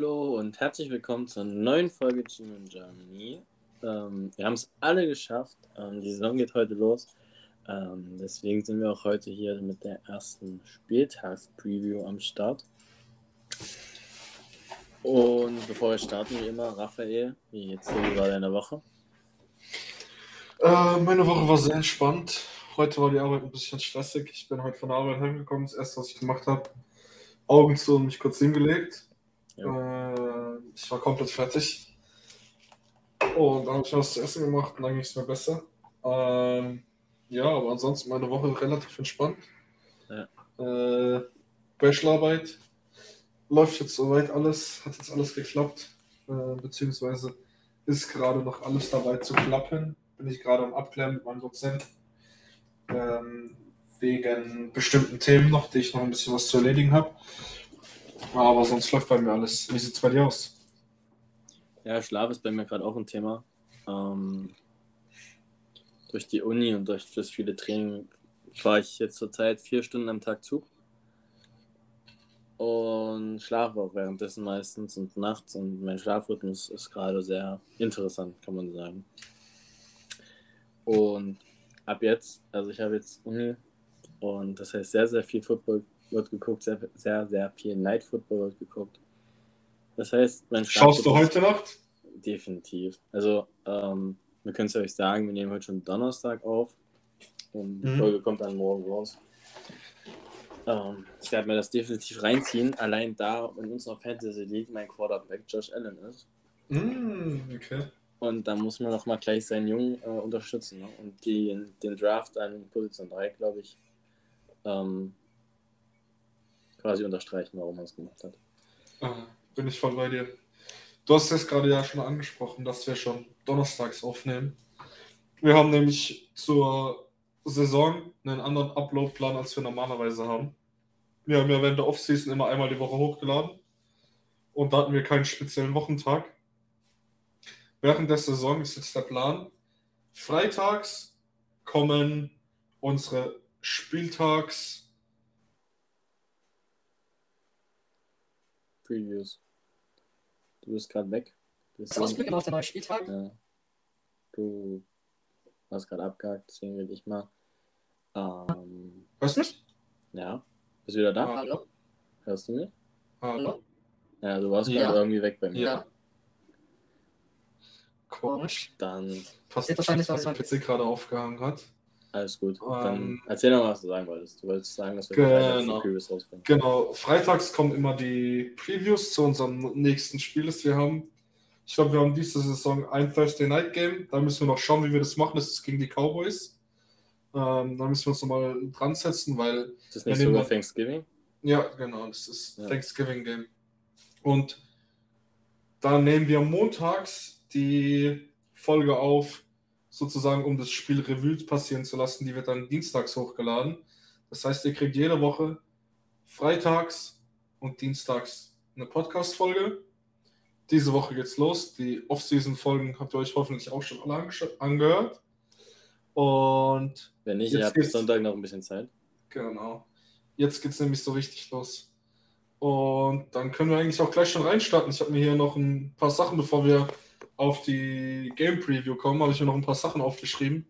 Hallo und herzlich willkommen zur neuen Folge Team in Germany. Ähm, wir haben es alle geschafft. Ähm, die Saison geht heute los. Ähm, deswegen sind wir auch heute hier mit der ersten Spieltags-Preview am Start. Und bevor wir starten, wie immer, Raphael, wie wie war deine Woche? Äh, meine Woche war sehr entspannt. Heute war die Arbeit ein bisschen stressig. Ich bin heute von der Arbeit heimgekommen. Das erste, was ich gemacht habe, Augen zu und mich kurz hingelegt. Ja. Äh, ich war komplett fertig. Und dann habe ich was zu essen gemacht und dann ging es mir besser. Ähm, ja, aber ansonsten meine Woche relativ entspannt. Ja. Äh, Bachelorarbeit läuft jetzt soweit alles, hat jetzt alles geklappt, äh, beziehungsweise ist gerade noch alles dabei zu klappen. Bin ich gerade am Abklären mit meinem Dozent. Ähm, wegen bestimmten Themen noch, die ich noch ein bisschen was zu erledigen habe. Aber sonst läuft bei mir alles. Wie sieht es bei dir aus? Ja, Schlaf ist bei mir gerade auch ein Thema. Ähm, durch die Uni und durch das viele Training fahre ich jetzt zurzeit vier Stunden am Tag Zug. Und schlafe auch währenddessen meistens und nachts. Und mein Schlafrhythmus ist gerade sehr interessant, kann man sagen. Und ab jetzt, also ich habe jetzt Uni und das heißt sehr, sehr viel Football wird geguckt, sehr, sehr, sehr viel Night Football wird geguckt. Das heißt, mein Schaust du heute Nacht? Definitiv. Also, ähm, wir können es euch sagen, wir nehmen heute schon Donnerstag auf und die mhm. Folge kommt dann morgen raus. Ähm, ich werde mir das definitiv reinziehen, allein da in unserer Fantasy League mein Quarterback Josh Allen ist. Mm, okay. Und da muss man auch mal gleich seinen Jungen äh, unterstützen. Ne? Und die, den Draft an Position 3, glaube ich, ähm, quasi unterstreichen, warum man es gemacht hat. Ah, bin ich voll bei dir. Du hast es gerade ja schon angesprochen, dass wir schon donnerstags aufnehmen. Wir haben nämlich zur Saison einen anderen Upload-Plan, als wir normalerweise haben. Wir haben ja während der Offseason immer einmal die Woche hochgeladen. Und da hatten wir keinen speziellen Wochentag. Während der Saison ist jetzt der Plan. Freitags kommen unsere Spieltags- Previews. Du bist gerade weg. Du ausblicken auf den neuen Spieltag? Ja. Du hast gerade abgehakt, deswegen rede ich mal. Ähm, Hörst du mich? Ja. Bist du wieder da? Hallo? Hörst du mich? Hallo? Ja, du warst ja. gerade irgendwie weg bei mir. Ja. Komisch. Dann. Passiert wahrscheinlich, was mein PC gerade aufgehangen hat. Alles gut. Dann ähm, erzähl noch, was du sagen wolltest. Du wolltest sagen, dass wir genau. Previews rausbringen. Genau. Freitags kommen immer die Previews zu unserem nächsten Spiel, das wir haben. Ich glaube, wir haben diese Saison ein Thursday Night Game. Da müssen wir noch schauen, wie wir das machen. Das ist gegen die Cowboys. Ähm, da müssen wir uns nochmal dran setzen, weil. Ist das nicht sogar Thanksgiving? Ja, genau. Das ist ja. Thanksgiving Game. Und da nehmen wir montags die Folge auf sozusagen, um das Spiel Revue passieren zu lassen. Die wird dann dienstags hochgeladen. Das heißt, ihr kriegt jede Woche freitags und dienstags eine Podcast-Folge. Diese Woche geht's los. Die Off-Season-Folgen habt ihr euch hoffentlich auch schon alle angehört. Und wenn nicht, ihr habt bis Sonntag noch ein bisschen Zeit. Genau. Jetzt geht's nämlich so richtig los. Und dann können wir eigentlich auch gleich schon reinstarten. Ich habe mir hier noch ein paar Sachen, bevor wir auf die Game Preview kommen, habe ich mir noch ein paar Sachen aufgeschrieben,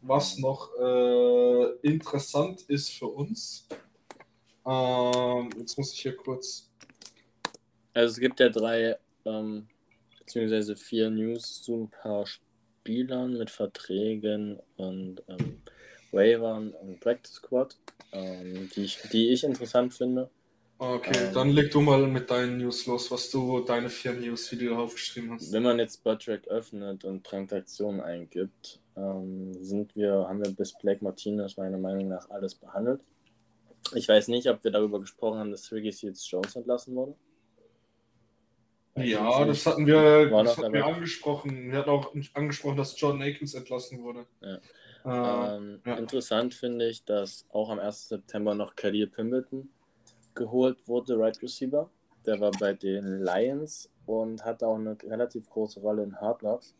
was noch äh, interessant ist für uns. Ähm, jetzt muss ich hier kurz. Also es gibt ja drei ähm, beziehungsweise vier News zu ein paar Spielern mit Verträgen und ähm, Waivern und Practice Squad, ähm, die, ich, die ich interessant finde. Okay, ähm, dann leg du mal mit deinen News los, was du, deine vier News, wie du aufgeschrieben hast. Wenn man jetzt Buttrack öffnet und Transaktionen eingibt, ähm, sind wir, haben wir bis Blake Martinez meiner Meinung nach alles behandelt. Ich weiß nicht, ob wir darüber gesprochen haben, dass Ricky Seals Jones entlassen wurde. Ja, das hatten wir, das hatten wir angesprochen. Wir hatten auch angesprochen, dass John Akins entlassen wurde. Ja. Äh, ähm, ja. Interessant finde ich, dass auch am 1. September noch Khalil Pimbleton geholt wurde, Right Receiver. Der war bei den Lions und hat auch eine relativ große Rolle in Hard Knocks.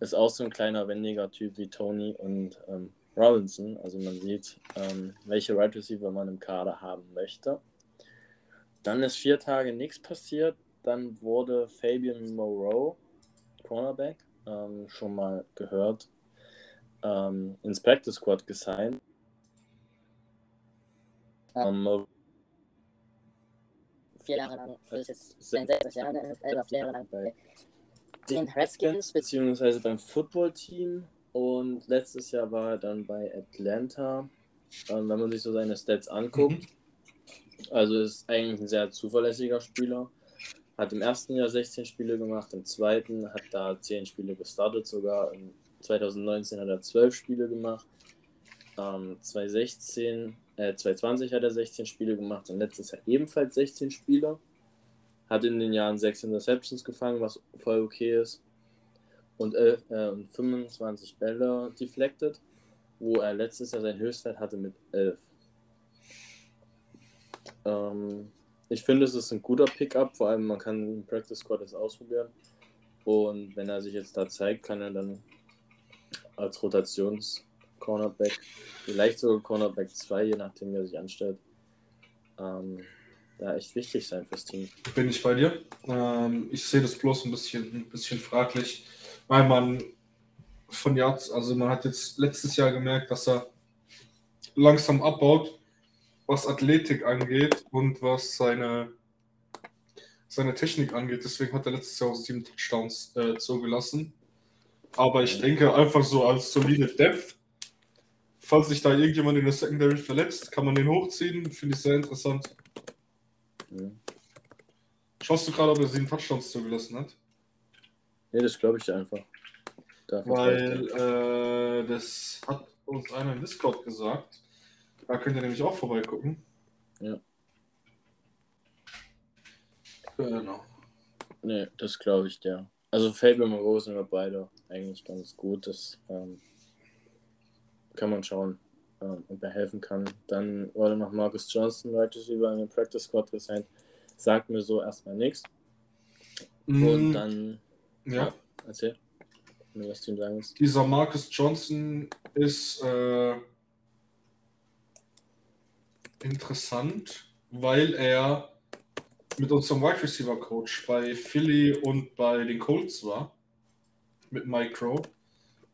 Ist auch so ein kleiner, wendiger Typ wie Tony und ähm, Robinson. Also man sieht, ähm, welche Right Receiver man im Kader haben möchte. Dann ist vier Tage nichts passiert. dann wurde Fabian Moreau, Cornerback, ähm, schon mal gehört, ähm, ins Practice Squad gesigned. Ähm, Vier Jahre lang, das ist jetzt sein sechstes Jahr in der NFL, war vier Jahre lang bei den Redskins. beziehungsweise beim Footballteam und letztes Jahr war er dann bei Atlanta. Ähm, wenn man sich so seine Stats anguckt, also ist eigentlich ein sehr zuverlässiger Spieler. Hat im ersten Jahr 16 Spiele gemacht, im zweiten hat da 10 Spiele gestartet sogar. Im 2019 hat er 12 Spiele gemacht. Ähm, 2016, äh, 2020 hat er 16 Spiele gemacht und letztes Jahr ebenfalls 16 Spiele. Hat in den Jahren 6 Interceptions gefangen, was voll okay ist. Und, äh, und 25 Bälle deflected, wo er letztes Jahr sein Höchstwert hatte mit 11. Ähm, ich finde, es ist ein guter Pickup, vor allem man kann im Practice Squad das ausprobieren. Und wenn er sich jetzt da zeigt, kann er dann als Rotations-Cornerback, vielleicht sogar Cornerback 2, je nachdem, wie er sich anstellt, ähm, da echt wichtig sein fürs Team. Bin ich bei dir. Ähm, ich sehe das bloß ein bisschen, ein bisschen fraglich, weil man von Jahr, also man hat jetzt letztes Jahr gemerkt, dass er langsam abbaut was Athletik angeht und was seine, seine Technik angeht. Deswegen hat er letztes Jahr auch sieben Touchdowns äh, zugelassen. Aber ich denke einfach so als solide Depth, falls sich da irgendjemand in der Secondary verletzt, kann man den hochziehen. Finde ich sehr interessant. Ja. Schaust du gerade, ob er sieben Touchdowns zugelassen hat? Nee, das glaube ich einfach. Dafür Weil äh, das hat uns einer in Discord gesagt. Da könnt ihr nämlich auch vorbeigucken. Ja. Genau. Nee, das glaube ich dir. Also Fabian und Rose sind wir beide eigentlich ganz gut. Das ähm, kann man schauen, ähm, ob er helfen kann. Dann wurde noch Marcus Johnson, Receiver in den Practice Squad gesigned. Sagt mir so erstmal nichts. Mm, und dann. Ja. ja erzähl. Was du ihm sagen willst. Dieser Marcus Johnson ist. Äh interessant, weil er mit unserem Wide Receiver Coach bei Philly und bei den Colts war. Mit Mike Crow.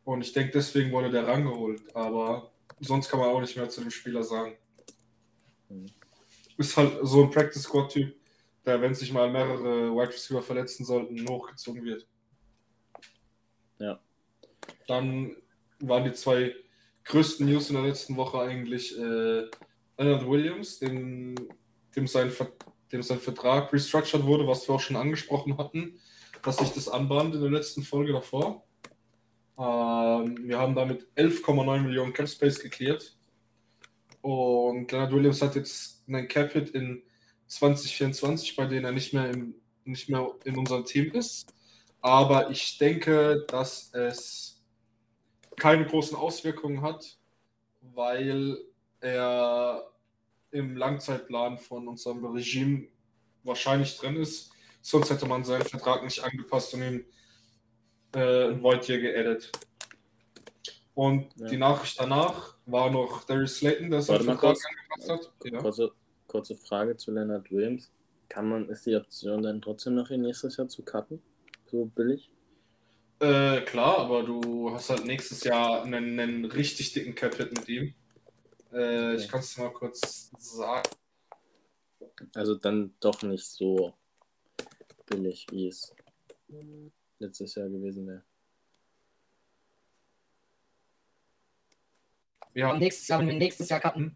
Und ich denke, deswegen wurde der rangeholt. Aber sonst kann man auch nicht mehr zu dem Spieler sagen. Mhm. Ist halt so ein Practice Squad Typ, der, wenn sich mal mehrere Wide Receiver verletzen sollten, hochgezogen wird. Ja. Dann waren die zwei größten News in der letzten Woche eigentlich äh, Leonard Williams, dem, dem, sein, dem sein Vertrag restructured wurde, was wir auch schon angesprochen hatten, dass sich das anbahnt in der letzten Folge davor. Ähm, wir haben damit 11,9 Millionen Cap Space geklärt. Und Leonard Williams hat jetzt einen Cap Hit in 2024, bei dem er nicht mehr, im, nicht mehr in unserem Team ist. Aber ich denke, dass es keine großen Auswirkungen hat, weil er im Langzeitplan von unserem Regime wahrscheinlich drin ist. Sonst hätte man seinen Vertrag nicht angepasst und ihn äh, ein Void hier geaddet. Und ja. die Nachricht danach war noch Darius Slayton, der seinen Vertrag kurz, angepasst hat. Ja. Kurze, kurze Frage zu Leonard Williams. Kann man, ist die Option dann trotzdem noch in nächstes Jahr zu cutten? So billig? Äh, klar, aber du hast halt nächstes Jahr einen, einen richtig dicken Cap-Hit mit ihm. Äh, ich kann es mal kurz sagen. Also dann doch nicht so billig, wie es letztes Jahr gewesen wäre. Ja. nächstes Jahr, wenn wir nächstes Jahr cutten,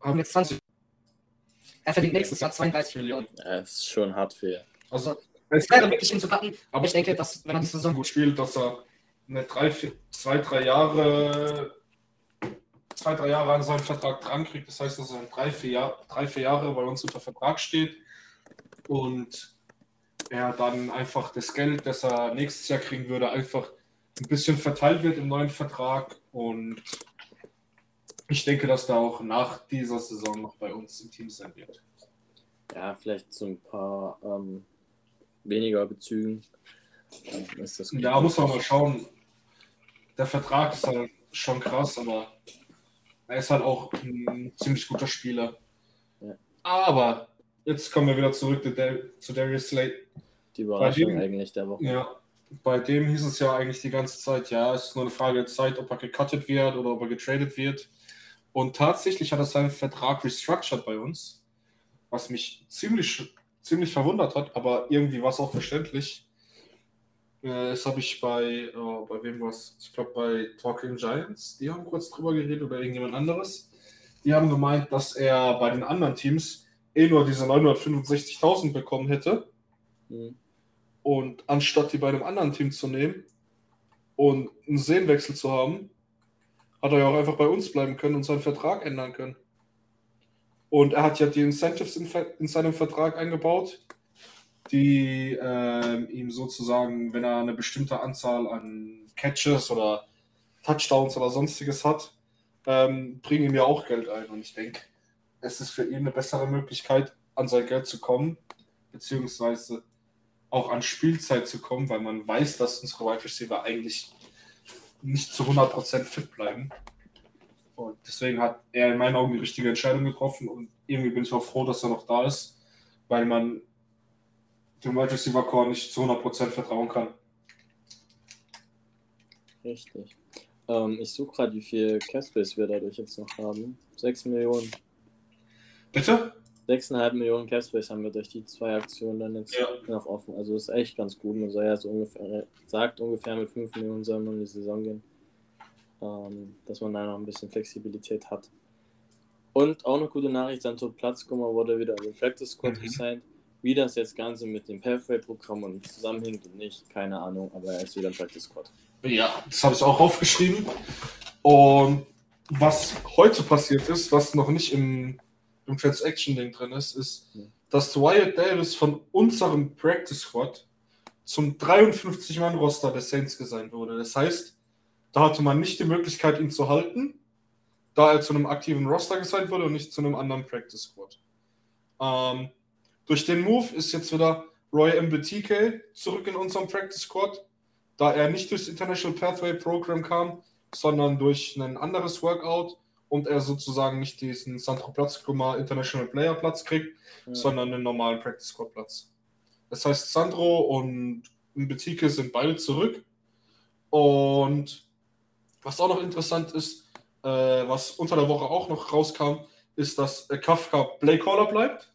haben wir 20. Er verdient nächstes Jahr 32 Millionen. Ja, ist schon hart für. Also, es wäre wirklich, ihn zu cutten, aber ich denke, dass, wenn er die Saison gut spielt, dass er eine drei, vier, zwei, drei Jahre zwei, drei Jahre an seinem Vertrag dran kriegt. Das heißt, dass er drei vier, Jahr, drei, vier Jahre bei uns unter Vertrag steht und er dann einfach das Geld, das er nächstes Jahr kriegen würde, einfach ein bisschen verteilt wird im neuen Vertrag. Und ich denke, dass da auch nach dieser Saison noch bei uns im Team sein wird. Ja, vielleicht so ein paar ähm, weniger Bezügen. ja, muss man mal schauen. Der Vertrag ist halt schon krass, aber er ist halt auch ein ziemlich guter Spieler. Ja. Aber jetzt kommen wir wieder zurück zu Darius Slade. Die Überraschung dem, eigentlich der Woche. Ja, bei dem hieß es ja eigentlich die ganze Zeit, ja, es ist nur eine Frage der Zeit, ob er gecuttet wird oder ob er getradet wird. Und tatsächlich hat er seinen Vertrag restructured bei uns, was mich ziemlich, ziemlich verwundert hat, aber irgendwie war es auch verständlich. Äh, das habe ich bei, oh, bei wem was? Ich glaube bei Talking Giants, die haben kurz drüber geredet oder irgendjemand anderes. Die haben gemeint, dass er bei den anderen Teams eh nur diese 965.000 bekommen hätte. Mhm. Und anstatt die bei einem anderen Team zu nehmen und einen Sehenwechsel zu haben, hat er ja auch einfach bei uns bleiben können und seinen Vertrag ändern können. Und er hat ja die Incentives in, in seinem Vertrag eingebaut, die äh, ihm sozusagen, wenn er eine bestimmte Anzahl an Catches oder Touchdowns oder sonstiges hat, ähm, bringen ihm ja auch Geld ein. Und ich denke, es ist für ihn eine bessere Möglichkeit, an sein Geld zu kommen, beziehungsweise auch an Spielzeit zu kommen, weil man weiß, dass unsere Wide Receiver eigentlich nicht zu 100% fit bleiben. Und deswegen hat er in meinen Augen die richtige Entscheidung getroffen und irgendwie bin ich auch froh, dass er noch da ist, weil man dem Wide Receiver Core nicht zu 100% vertrauen kann. Richtig. Ähm, ich suche gerade, wie viel Capspace wir dadurch jetzt noch haben. 6 Millionen. Bitte? 6,5 Millionen Capspace haben wir durch die zwei Aktionen dann jetzt ja. noch offen. Also ist echt ganz gut. Man soll ja so ungefähr, sagt ungefähr mit 5 Millionen soll man in die Saison gehen. Ähm, dass man da noch ein bisschen Flexibilität hat. Und auch eine gute Nachricht, Santo Platzkummer wurde wieder im Practice Squad mhm. gesigned. Wie das jetzt Ganze mit dem Pathway-Programm und zusammenhängt und nicht, keine Ahnung, aber er ist wieder im Practice Squad. Ja, das habe ich auch aufgeschrieben. Und was heute passiert ist, was noch nicht im im Transaction-Ding drin ist, ist, dass Wyatt Davis von unserem Practice Squad zum 53-Mann-Roster der Saints gesigned wurde. Das heißt, da hatte man nicht die Möglichkeit, ihn zu halten, da er zu einem aktiven Roster gesigned wurde und nicht zu einem anderen Practice Squad. Ähm, durch den Move ist jetzt wieder Roy MBTK zurück in unserem Practice Squad, da er nicht durchs International Pathway Program kam, sondern durch ein anderes Workout und er sozusagen nicht diesen Sandro Platzkummer International Player Platz kriegt, ja. sondern einen normalen Practice Squad Platz. Das heißt, Sandro und Betike sind beide zurück. Und was auch noch interessant ist, äh, was unter der Woche auch noch rauskam, ist, dass Kafka Playcaller bleibt,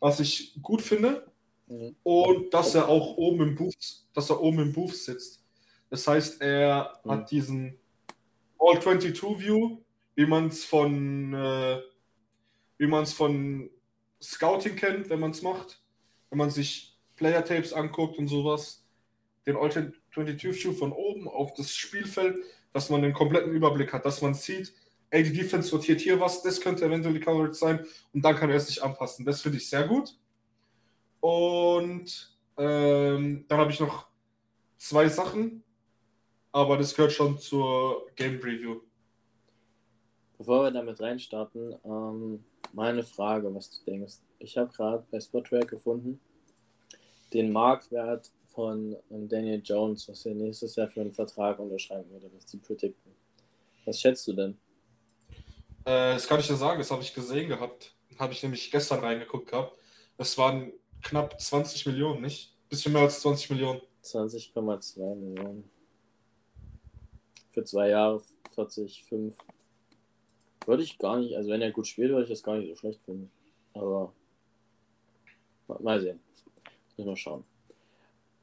was ich gut finde. Mhm. Und dass er auch oben im Booth, dass er oben im Booth sitzt. Das heißt, er mhm. hat diesen All-22-View wie man es von, äh, wie man es von Scouting kennt, wenn man es macht, wenn man sich Player Tapes anguckt und sowas, den Alternate 22 View von oben auf das Spielfeld, dass man den kompletten Überblick hat, dass man sieht, ey, die Defense sortiert hier was, das könnte eventuell die Coverage sein und dann kann er es sich anpassen. Das finde ich sehr gut. Und ähm, dann habe ich noch zwei Sachen, aber das gehört schon zur Game Preview. Bevor wir damit reinstarten, ähm, meine Frage, was du denkst. Ich habe gerade bei Spottrack gefunden, den Marktwert von ähm, Daniel Jones, was er nächstes Jahr für einen Vertrag unterschreiben würde, was die predikten. Was schätzt du denn? Äh, das kann ich dir sagen, das habe ich gesehen gehabt. Habe ich nämlich gestern reingeguckt gehabt. Es waren knapp 20 Millionen, nicht? Bisschen mehr als 20 Millionen. 20,2 Millionen. Für zwei Jahre 40, 5. Würde ich gar nicht, also wenn er gut spielt, würde ich das gar nicht so schlecht finden. Aber mal sehen. Müssen wir schauen.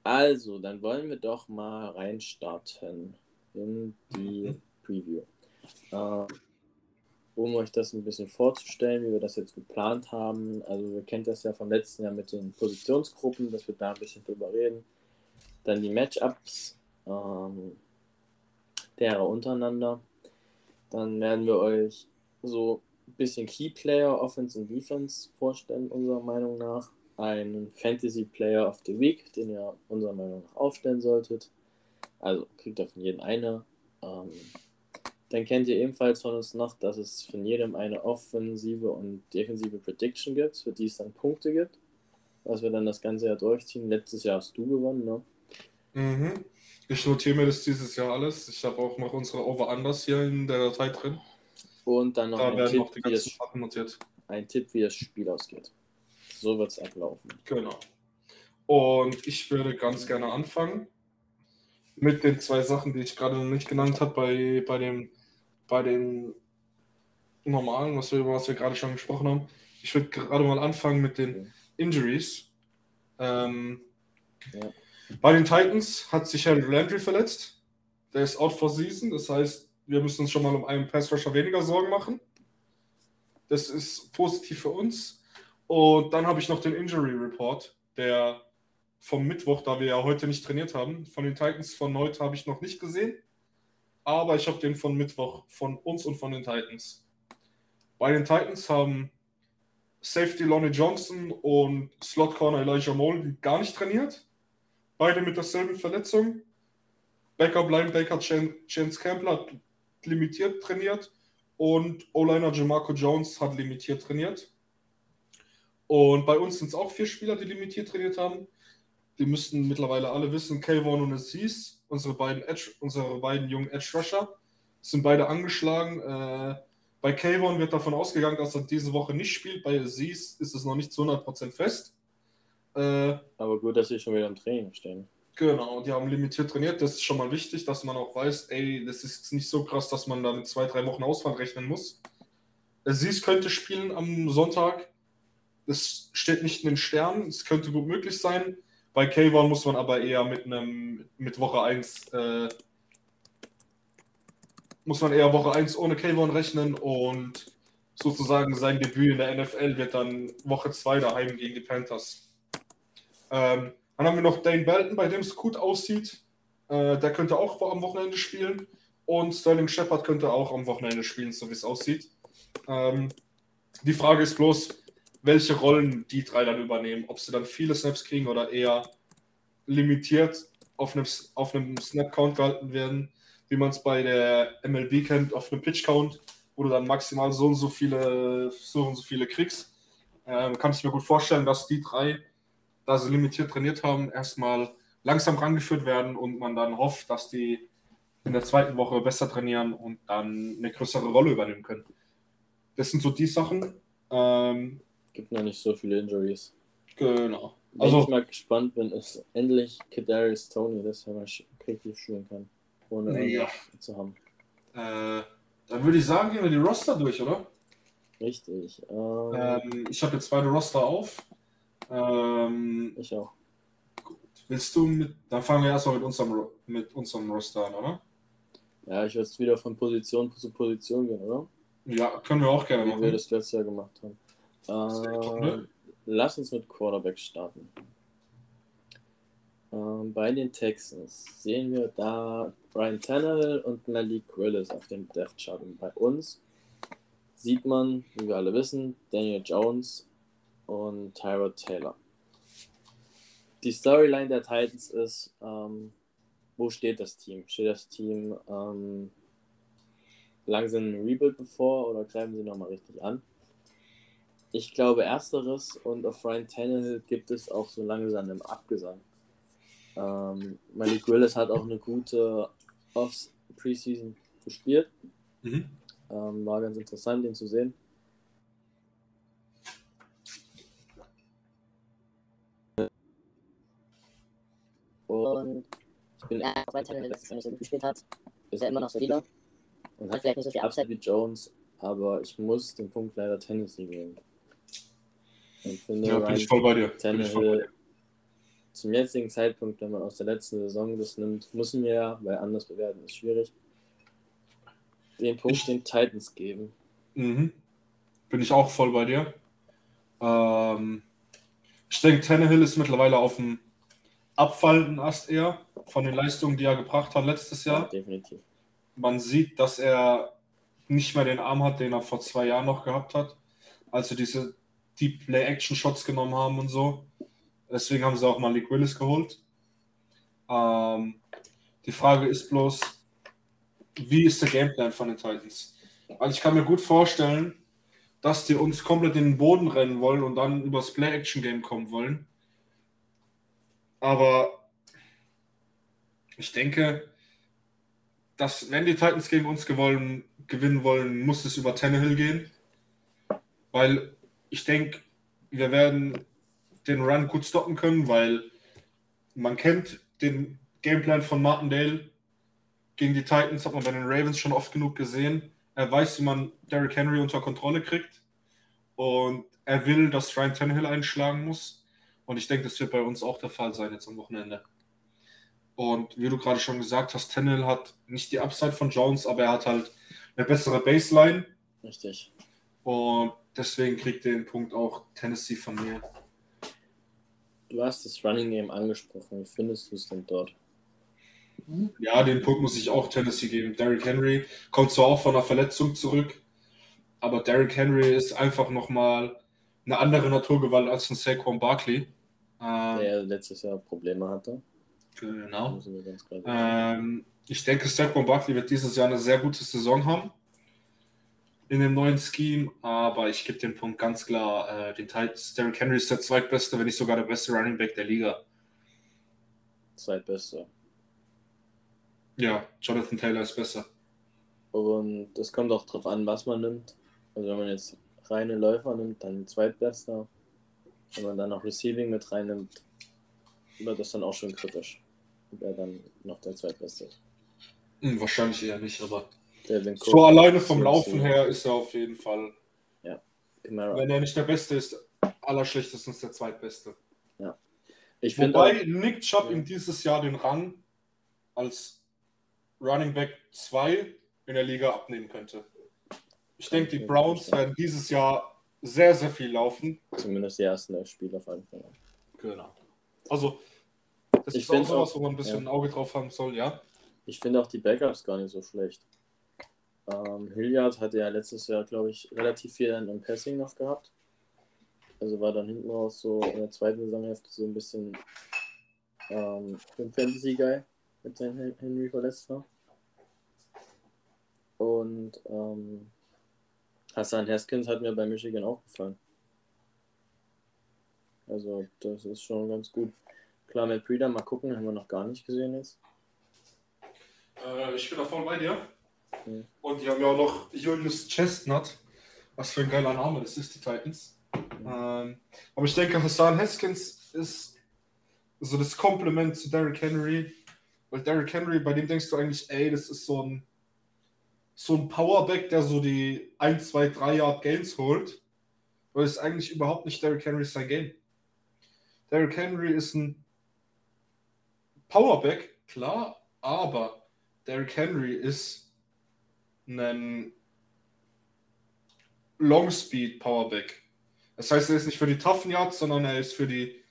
Also, dann wollen wir doch mal reinstarten in die mhm. Preview. Äh, um euch das ein bisschen vorzustellen, wie wir das jetzt geplant haben. Also, ihr kennt das ja vom letzten Jahr mit den Positionsgruppen, dass wir da ein bisschen drüber reden. Dann die Matchups ähm, derer untereinander. Dann werden wir euch so ein bisschen Key Player, Offense und Defense vorstellen, unserer Meinung nach. Einen Fantasy Player of the Week, den ihr unserer Meinung nach aufstellen solltet. Also kriegt ihr von jedem eine. Ähm, dann kennt ihr ebenfalls von uns noch, dass es von jedem eine offensive und defensive Prediction gibt, für die es dann Punkte gibt. Was wir dann das ganze Jahr durchziehen. Letztes Jahr hast du gewonnen, ne? Mhm. Ich notiere mir das dieses Jahr alles. Ich habe auch noch unsere Over-Unders hier in der Datei drin. Und dann noch, da ein, Tipp, noch wie das, ein Tipp, wie das Spiel ausgeht. so wird es ablaufen. Genau. Und ich würde ganz gerne anfangen mit den zwei Sachen, die ich gerade noch nicht genannt habe, bei, bei, dem, bei den normalen, was wir, was wir gerade schon gesprochen haben. Ich würde gerade mal anfangen mit den Injuries. Ähm, ja. Bei den Titans hat sich Henry Landry verletzt. Der ist out for season. Das heißt, wir müssen uns schon mal um einen Pass Rusher weniger Sorgen machen. Das ist positiv für uns. Und dann habe ich noch den Injury Report, der vom Mittwoch, da wir ja heute nicht trainiert haben. Von den Titans von heute habe ich noch nicht gesehen. Aber ich habe den von Mittwoch von uns und von den Titans. Bei den Titans haben Safety Lonnie Johnson und Slot Corner Elijah Molden gar nicht trainiert. Beide mit derselben Verletzung. Backup Linebacker Chance Campbell hat limitiert trainiert und O-Liner Jamarco Jones hat limitiert trainiert. Und bei uns sind es auch vier Spieler, die limitiert trainiert haben. Die müssten mittlerweile alle wissen, Kayvon und Aziz, unsere beiden, Edge, unsere beiden jungen Edge Rusher, sind beide angeschlagen. Äh, bei Kayvon wird davon ausgegangen, dass er diese Woche nicht spielt. Bei Aziz ist es noch nicht zu 100% fest. Äh, Aber gut, dass sie schon wieder im Training stehen. Genau, die haben limitiert trainiert. Das ist schon mal wichtig, dass man auch weiß, ey, das ist nicht so krass, dass man da mit zwei, drei Wochen Ausfall rechnen muss. Aziz könnte spielen am Sonntag. Das steht nicht in den Sternen. Es könnte gut möglich sein. Bei K1 muss man aber eher mit einem mit Woche 1 äh, muss man eher Woche 1 ohne K1 rechnen und sozusagen sein Debüt in der NFL wird dann Woche 2 daheim gegen die Panthers. Ähm, dann haben wir noch Dane Belton, bei dem es gut aussieht. Äh, der könnte auch am Wochenende spielen. Und Sterling Shepard könnte auch am Wochenende spielen, so wie es aussieht. Ähm, die Frage ist bloß, welche Rollen die drei dann übernehmen. Ob sie dann viele Snaps kriegen oder eher limitiert auf einem, auf einem Snap-Count gehalten werden, wie man es bei der MLB kennt, auf einem Pitch-Count, wo du dann maximal so und so viele, so und so viele kriegst. Ähm, kann ich mir gut vorstellen, dass die drei, da sie limitiert trainiert haben, erstmal langsam rangeführt werden und man dann hofft, dass die in der zweiten Woche besser trainieren und dann eine größere Rolle übernehmen können. Das sind so die Sachen. Ähm, Gibt noch nicht so viele Injuries. Genau. Wenn also, ich mal gespannt bin, ist endlich Kadarius Tony, dass er mal richtig spielen kann, ohne ja. zu haben. Äh, dann würde ich sagen, gehen wir die Roster durch, oder? Richtig. Ähm, ähm, ich habe jetzt beide Roster auf. Ähm, ich auch. Gut. Willst du mit. Dann fangen wir erstmal mit unserem, mit unserem Roster an, oder? Ja, ich würde jetzt wieder von Position zu Position gehen, oder? Ja, können wir auch gerne Wie machen. Wie wir das letztes Jahr gemacht haben. Äh, lass uns mit Quarterback starten. Ähm, bei den Texans sehen wir da Brian Tannehill und Malik Willis auf dem Death Chart. Und bei uns sieht man, wie wir alle wissen, Daniel Jones und Tyrod Taylor. Die Storyline der Titans ist, ähm, wo steht das Team? Steht das Team ähm, langsam ein Rebuild bevor oder greifen sie nochmal richtig an? Ich glaube ersteres und auf Ryan Tannehill gibt es auch so langsam einen Abgesang. Ähm, Malik Willis hat auch eine gute Off-Preseason gespielt. Mhm. Ähm, war ganz interessant, ihn zu sehen. Und ich bin ja, auch Ryan Tannehill, dass er nicht so gut gespielt hat. Ist er immer noch solider. Und hat vielleicht nicht so viel Upside wie Jones, aber ich muss den Punkt leider Tennessee geben. Ich finde, ja, bin ich voll bei dir. Tannehill, zum jetzigen Zeitpunkt, wenn man aus der letzten Saison das nimmt, müssen wir ja, weil anders bewerten ist schwierig, den Punkt ich, den Titans geben. Mhm. Bin ich auch voll bei dir. Ähm, ich denke, Tannehill ist mittlerweile auf dem abfallenden Ast eher von den Leistungen, die er gebracht hat letztes Jahr. Ja, definitiv. Man sieht, dass er nicht mehr den Arm hat, den er vor zwei Jahren noch gehabt hat. Also diese die Play-Action-Shots genommen haben und so. Deswegen haben sie auch Malik Willis geholt. Ähm, die Frage ist bloß, wie ist der Gameplan von den Titans? Also ich kann mir gut vorstellen, dass die uns komplett in den Boden rennen wollen und dann übers Play-Action-Game kommen wollen. Aber ich denke, dass wenn die Titans gegen uns gewollen, gewinnen wollen, muss es über Tannehill gehen. Weil ich denke, wir werden den Run gut stoppen können, weil man kennt den Gameplan von Martindale gegen die Titans, hat man bei den Ravens schon oft genug gesehen. Er weiß, wie man Derrick Henry unter Kontrolle kriegt. Und er will, dass Ryan Tannehill einschlagen muss. Und ich denke, das wird bei uns auch der Fall sein jetzt am Wochenende. Und wie du gerade schon gesagt hast, Tannehill hat nicht die Upside von Jones, aber er hat halt eine bessere Baseline. Richtig. Und deswegen kriegt den Punkt auch Tennessee von mir. Du hast das Running Game angesprochen. Wie findest du es denn dort? Ja, den Punkt muss ich auch Tennessee geben. Derrick Henry kommt zwar auch von einer Verletzung zurück, aber Derrick Henry ist einfach nochmal eine andere Naturgewalt als ein Saquon Barkley. Ähm, der letztes Jahr Probleme hatte. Genau. Ähm, ich denke, Saquon Barkley wird dieses Jahr eine sehr gute Saison haben in dem neuen Scheme, aber ich gebe den Punkt ganz klar äh, den Titans. Derrick Henry ist der zweitbeste, wenn nicht sogar der beste Running Back der Liga. Zweitbeste. Ja, Jonathan Taylor ist besser. Und das kommt auch drauf an, was man nimmt. Also wenn man jetzt reine Läufer nimmt, dann zweitbester. Wenn man dann noch Receiving mit reinnimmt, wird das dann auch schon kritisch. Wer dann noch der zweitbeste ist. Hm, wahrscheinlich eher nicht, aber so alleine vom Laufen her ist er auf jeden Fall. Ja. Camara. Wenn er nicht der Beste ist, allerschlechtestens der Zweitbeste. Ja. Ich Wobei auch, Nick Chubb ja. ihm dieses Jahr den Rang als Running Back 2 in der Liga abnehmen könnte. Ich denke, die Browns werden dieses Jahr sehr, sehr viel laufen. Zumindest die ersten elf Spiele auf jeden Fall. Genau. Also, das ich ist auch sowas, wo man ein bisschen ja. ein Auge drauf haben soll, ja. Ich finde auch die Backups gar nicht so schlecht. Ähm, Hilliard hatte ja letztes Jahr, glaube ich, relativ viel im Passing noch gehabt. Also war dann hinten raus so in der zweiten Saisonhälfte so ein bisschen ähm, Fantasy-Guy, mit seinem Henry verletzt war. Und ähm, Hassan Haskins hat mir bei Michigan auch gefallen. Also das ist schon ganz gut. Klar, mit Breeder mal gucken, haben wir noch gar nicht gesehen jetzt. Äh, ich bin da voll bei dir. Mhm. Und die haben ja auch noch Julius Chestnut. Was für ein geiler Name das ist, die Titans. Mhm. Ähm, aber ich denke, Hassan Haskins ist so das Kompliment zu Derrick Henry. Weil Derrick Henry, bei dem denkst du eigentlich, ey, das ist so ein, so ein Powerback, der so die 1, 2, 3 Yard Gains holt. Weil es eigentlich überhaupt nicht Derrick Henry sein Game. Derrick Henry ist ein Powerback, klar, aber Derrick Henry ist einen Long Speed Powerback. Das heißt, er ist nicht für die toughen Yards, sondern er ist für die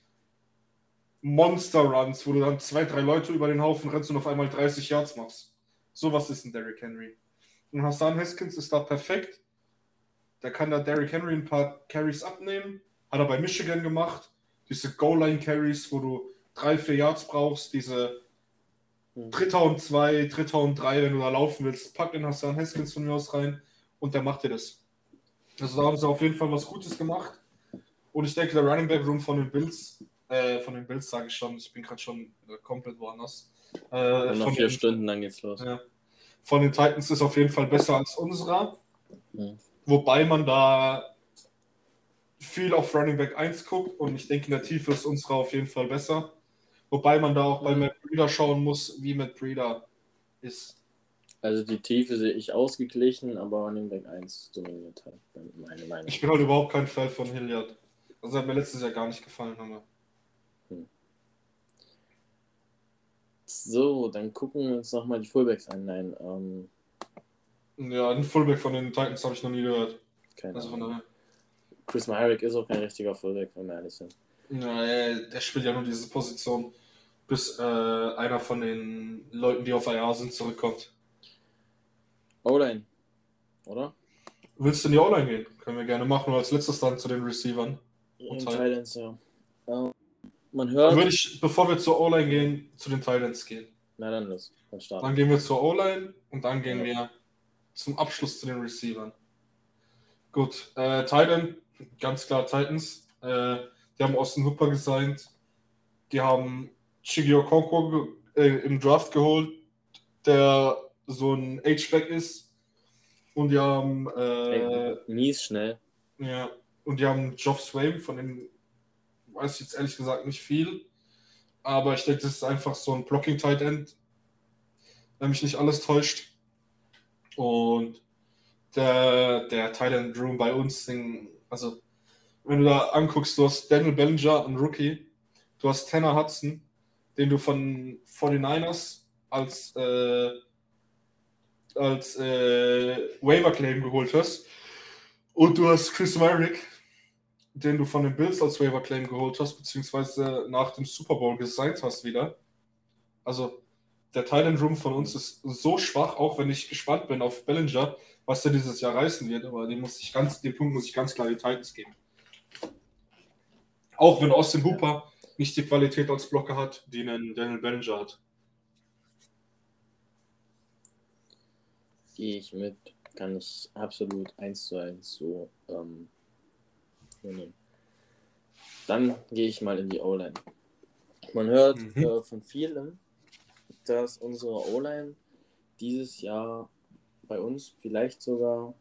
Monster Runs, wo du dann zwei, drei Leute über den Haufen rennst und auf einmal 30 Yards machst. Sowas ist ein Derrick Henry. Und Hassan Haskins ist da perfekt. Der kann da Derrick Henry ein paar Carries abnehmen. Hat er bei Michigan gemacht. Diese Goal-Line-Carries, wo du drei, vier Yards brauchst, diese Mhm. Dritter und zwei, Dritter und drei, wenn du da laufen willst, pack den Hassan Haskins von mir aus rein und der macht dir das. Also da haben sie auf jeden Fall was Gutes gemacht. Und ich denke, der Running Back Room von den Bills, äh, von den Bills sage ich schon, ich bin gerade schon komplett woanders. Äh, noch vier den, Stunden, dann geht's los. Ja, von den Titans ist auf jeden Fall besser als unserer. Mhm. Wobei man da viel auf Running Back 1 guckt und ich denke, in der Tiefe ist unserer auf jeden Fall besser. Wobei man da auch bei Matt Breeder schauen muss, wie Matt Breeder ist. Also die Tiefe sehe ich ausgeglichen, aber Running Back 1 dominiert halt, meine Meinung. Ich bin halt überhaupt kein Fan von Hilliard. Also hat mir letztes Jahr gar nicht gefallen. Aber. So, dann gucken wir uns nochmal die Fullbacks an. Nein, ähm... Ja, ein Fullback von den Titans habe ich noch nie gehört. Keine also Ahnung. Chris Myrick ist auch kein richtiger Fullback, wenn wir ehrlich sind. Ja, der spielt ja nur diese Position bis äh, einer von den Leuten, die auf IR sind, zurückkommt. O-Line, oder? Willst du in die O-Line gehen? Können wir gerne machen, nur als letztes dann zu den Receivern. Und Titans, ja. Uh, man hört. Dann würde ich, bevor wir zur O-Line gehen, zu den Titans gehen. Na dann los, dann starten. Dann gehen wir zur O-Line und dann gehen wir zum Abschluss zu den Receivern. Gut, äh, Titan, ganz klar Titans. Äh, die haben Austin Hooper gesigned. Die haben Chigi Okonkwo äh, im Draft geholt, der so ein H-Back ist. Und die haben. Äh, mies schnell. Ja. Und die haben Geoff Swain von den weiß ich jetzt ehrlich gesagt nicht viel. Aber ich denke, das ist einfach so ein Blocking-Tight End, wenn mich nicht alles täuscht. Und der, der Tight End Room bei uns, den, also wenn du da anguckst, du hast Daniel Bellinger, ein Rookie, du hast Tanner Hudson, den du von 49ers als, äh, als äh, Waiver Claim geholt hast. Und du hast Chris Merrick, den du von den Bills als Waiver Claim geholt hast, beziehungsweise nach dem Super Bowl gesigned hast wieder. Also der Thailand Room von uns ist so schwach, auch wenn ich gespannt bin auf Bellinger, was er dieses Jahr reißen wird, aber den, muss ich ganz, den Punkt muss ich ganz klar die Titans geben. Auch wenn Austin Hooper nicht die Qualität als Blocker hat, die ein Daniel Bellinger hat. Gehe ich mit, kann ich absolut eins zu eins so ähm, nehmen. Dann gehe ich mal in die O-Line. Man hört mhm. äh, von vielen, dass unsere O-Line dieses Jahr bei uns vielleicht sogar,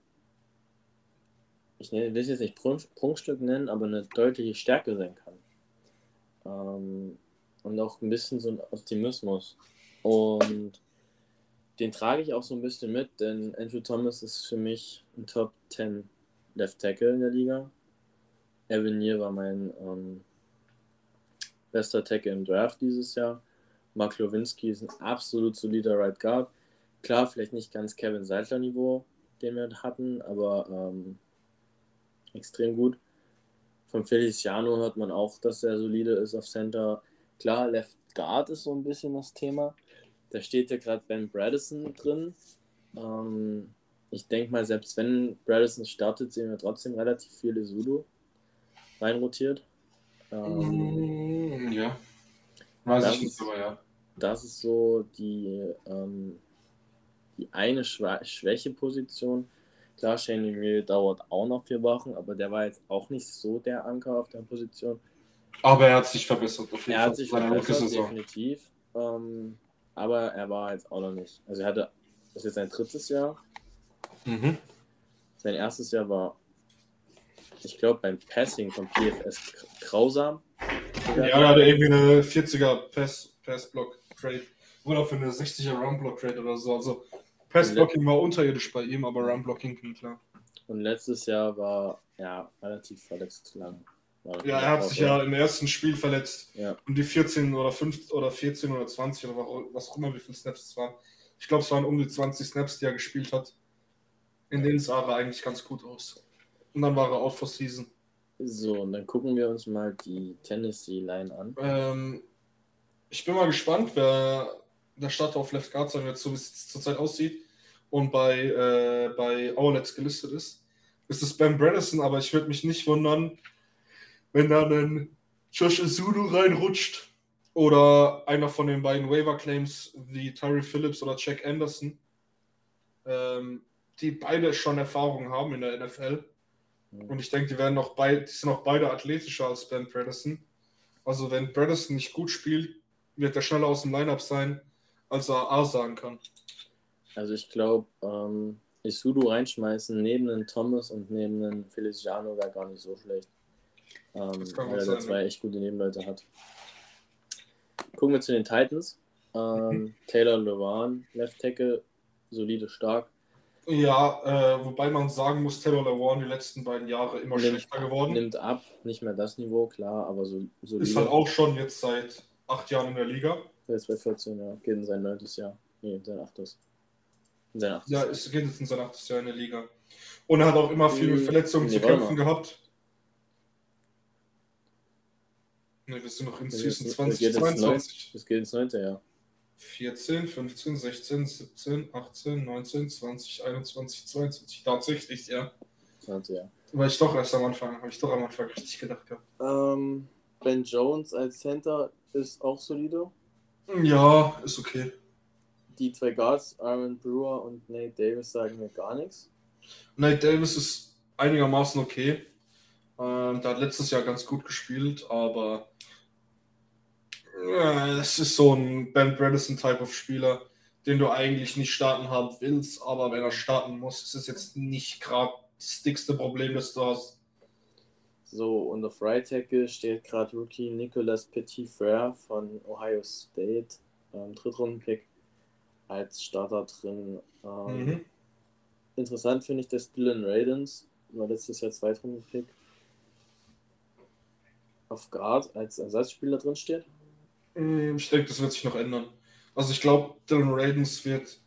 ich will es jetzt nicht Prunkstück nennen, aber eine deutliche Stärke sein kann. Ähm, und auch ein bisschen so ein Optimismus. Und den trage ich auch so ein bisschen mit, denn Andrew Thomas ist für mich ein Top 10 Left Tackle in der Liga. Avenir war mein ähm, bester Tackle im Draft dieses Jahr. Mark Lewinsky ist ein absolut solider Right Guard. Klar, vielleicht nicht ganz Kevin Seidler Niveau, den wir hatten, aber ähm, extrem gut. Von Feliciano hört man auch, dass er solide ist auf Center. Klar, Left Guard ist so ein bisschen das Thema. Da steht ja gerade Ben Bradison drin. Ähm, ich denke mal, selbst wenn Bradison startet, sehen wir trotzdem relativ viele Zulu reinrotiert. Ähm, mm, ja. Weiß ich nicht, aber ja. Das ist so die, ähm, die eine Schwächeposition. Klar, Shane Emil dauert auch noch vier Wochen, aber der war jetzt auch nicht so der Anker auf der Position. Aber er hat sich verbessert. er hat sich verbessert, definitiv. Ähm, aber er war jetzt auch noch nicht. Also er hatte, das ist jetzt sein drittes Jahr. Mhm. Sein erstes Jahr war ich glaube, beim Passing von PFS grausam. Ja, er hatte irgendwie eine 40er Pass, Block Trade oder für eine 60er Run Block Trade oder so. Also Pass Blocking war unterirdisch bei ihm, aber Run Blocking ging klar. Und letztes Jahr war ja relativ verletzt lang. Ja, er hat sich ja im ersten Spiel verletzt. Ja. Und die 14 oder 5 oder 14 oder 20 oder was auch immer, wie viele Snaps es waren. Ich glaube, es waren um die 20 Snaps, die er gespielt hat. In denen sah er eigentlich ganz gut aus. Und dann war er out for season. So, und dann gucken wir uns mal die Tennessee-Line an. Ähm, ich bin mal gespannt, wer der Starter auf Left Guard sein wird, so wie es zurzeit aussieht und bei, äh, bei Owlets gelistet ist. Es ist Ben Bredesen, aber ich würde mich nicht wundern, wenn da ein Josh Zulu reinrutscht oder einer von den beiden Waiver Claims wie Tyree Phillips oder Jack Anderson, ähm, die beide schon Erfahrung haben in der NFL und ich denke, die werden auch beide, die sind auch beide athletischer als Ben Bredesen. Also wenn Bredesen nicht gut spielt, wird er schneller aus dem Lineup sein, als er A sagen kann. Also ich glaube, ähm, Isudu reinschmeißen neben den Thomas und neben den Feliciano wäre gar nicht so schlecht. Ähm, weil er zwei echt gute Nebenleute hat. Gucken wir zu den Titans. Ähm, mhm. Taylor Lewan, Left Tackle, solide, stark. Ja, äh, wobei man sagen muss, Taylor Lewan die letzten beiden Jahre immer nimmt, schlechter geworden. Nimmt ab, nicht mehr das Niveau, klar, aber so. so ist halt auch schon jetzt seit acht Jahren in der Liga. Der ist bei 14, ja. Geht in sein neuntes Jahr. Nee, in sein achtes. In sein achtes. Ja, es geht jetzt in sein achtes Jahr in der Liga. Und er hat auch immer viele Verletzungen nee, zu kämpfen gehabt. Ne, wir sind noch in Season 2022. Das geht ins neunte Jahr. 14, 15, 16, 17, 18, 19, 20, 21, 22. Tatsächlich, ja. 20, ja. Weil ich doch erst am Anfang, habe ich doch am Anfang richtig gedacht gehabt. Ähm, ben Jones als Center ist auch solide. Ja, ist okay. Die zwei Guards, Aaron Brewer und Nate Davis, sagen mir gar nichts. Nate Davis ist einigermaßen okay. Ähm, der hat letztes Jahr ganz gut gespielt, aber es ist so ein Ben Bredesen-Type of Spieler, den du eigentlich nicht starten haben willst, aber wenn er starten muss, ist es jetzt nicht gerade das dickste Problem, das du hast. So, und auf Right Tackle steht gerade Rookie Nicolas Petit-Frere von Ohio State, ähm, Drittrunden-Pick, als Starter drin. Ähm, mhm. Interessant finde ich, dass Dylan Radens, war letztes Jahr Zweitrunden-Pick, auf Guard als Ersatzspieler drin steht. Ähm, ich denke, das wird sich noch ändern. Also ich glaube, Dylan Radens wird.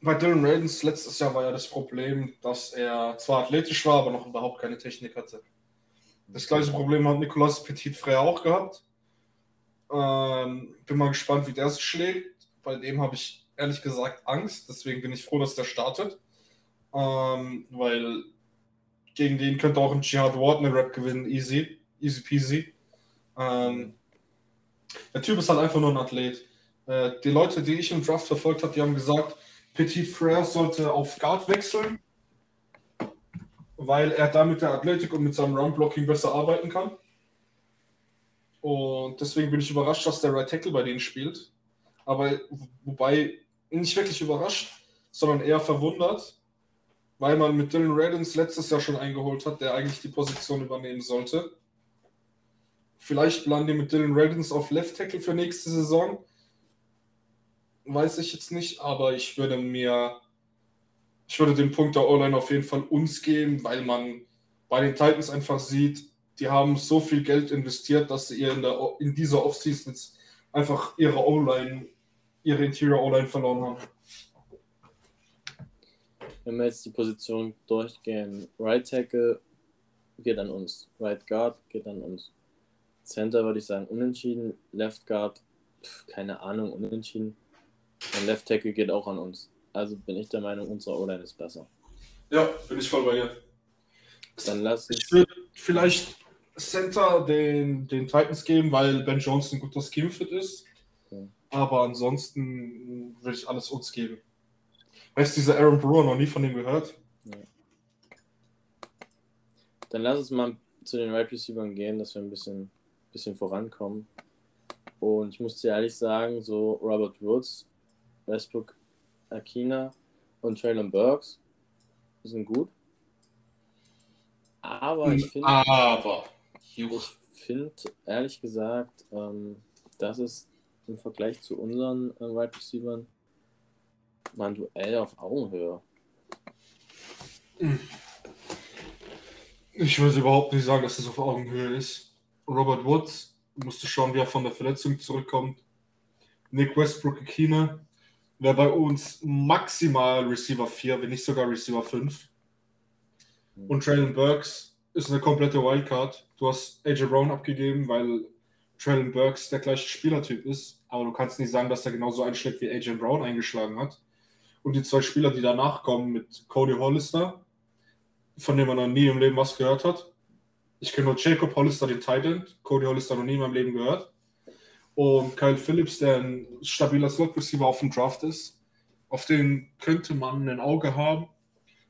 Bei Dylan Radens letztes Jahr war ja das Problem, dass er zwar athletisch war, aber noch überhaupt keine Technik hatte. Das gleiche Problem hat Nicolas Petit Frère auch gehabt. Ähm, bin mal gespannt, wie der sich schlägt. Bei dem habe ich ehrlich gesagt Angst. Deswegen bin ich froh, dass der startet. Ähm, weil gegen den könnte auch ein Jihad Ward eine Rap gewinnen. Easy. Easy peasy. Ähm, der Typ ist halt einfach nur ein Athlet. Äh, die Leute, die ich im Draft verfolgt habe, die haben gesagt, Petit Frère sollte auf Guard wechseln weil er da mit der Athletik und mit seinem Run-Blocking besser arbeiten kann. Und deswegen bin ich überrascht, dass der Right Tackle bei denen spielt. Aber wobei nicht wirklich überrascht, sondern eher verwundert, weil man mit Dylan Reddens letztes Jahr schon eingeholt hat, der eigentlich die Position übernehmen sollte. Vielleicht planen die mit Dylan Reddens auf Left Tackle für nächste Saison. Weiß ich jetzt nicht, aber ich würde mir ich würde den Punkt der O-Line auf jeden Fall uns geben, weil man bei den Titans einfach sieht, die haben so viel Geld investiert, dass sie in, der, in dieser Offseason jetzt einfach ihre O-Line, ihre Interior O-Line verloren haben. Wenn wir jetzt die Position durchgehen, Right Tackle geht an uns, Right Guard geht an uns. Center würde ich sagen unentschieden, Left Guard, keine Ahnung, unentschieden. Und Left Tackle geht auch an uns. Also bin ich der Meinung, unsere O-Line ist besser. Ja, bin ich voll bei dir. Dann lass. Ich würde vielleicht Center den, den Titans geben, weil Ben Jones ein guter Scheme-Fit ist. Okay. Aber ansonsten würde ich alles uns geben. Weißt du, dieser Aaron Brewer noch nie von dem gehört? Ja. Dann lass uns mal zu den Wide right Receivers gehen, dass wir ein bisschen, bisschen vorankommen. Und ich muss dir ehrlich sagen, so Robert Woods, Westbrook Akina und Traylon Burks sind gut. Aber ich finde. Aber. Ich finde, ehrlich gesagt, ähm, das ist im Vergleich zu unseren äh, Wide Receivers mal ein Duell auf Augenhöhe. Ich würde überhaupt nicht sagen, dass es auf Augenhöhe ist. Robert Woods musste schauen, wie er von der Verletzung zurückkommt. Nick Westbrook Akina wäre bei uns maximal Receiver 4, wenn nicht sogar Receiver 5. Und Traylon Burks ist eine komplette Wildcard. Du hast AJ Brown abgegeben, weil Traylon Burks der gleiche Spielertyp ist. Aber du kannst nicht sagen, dass er genauso einschlägt, wie AJ Brown eingeschlagen hat. Und die zwei Spieler, die danach kommen, mit Cody Hollister, von dem man noch nie im Leben was gehört hat. Ich kenne nur Jacob Hollister, den Titan. Cody Hollister noch nie in meinem Leben gehört und Kyle Phillips, der ein stabiler Slot-Receiver auf dem Draft ist. Auf den könnte man ein Auge haben.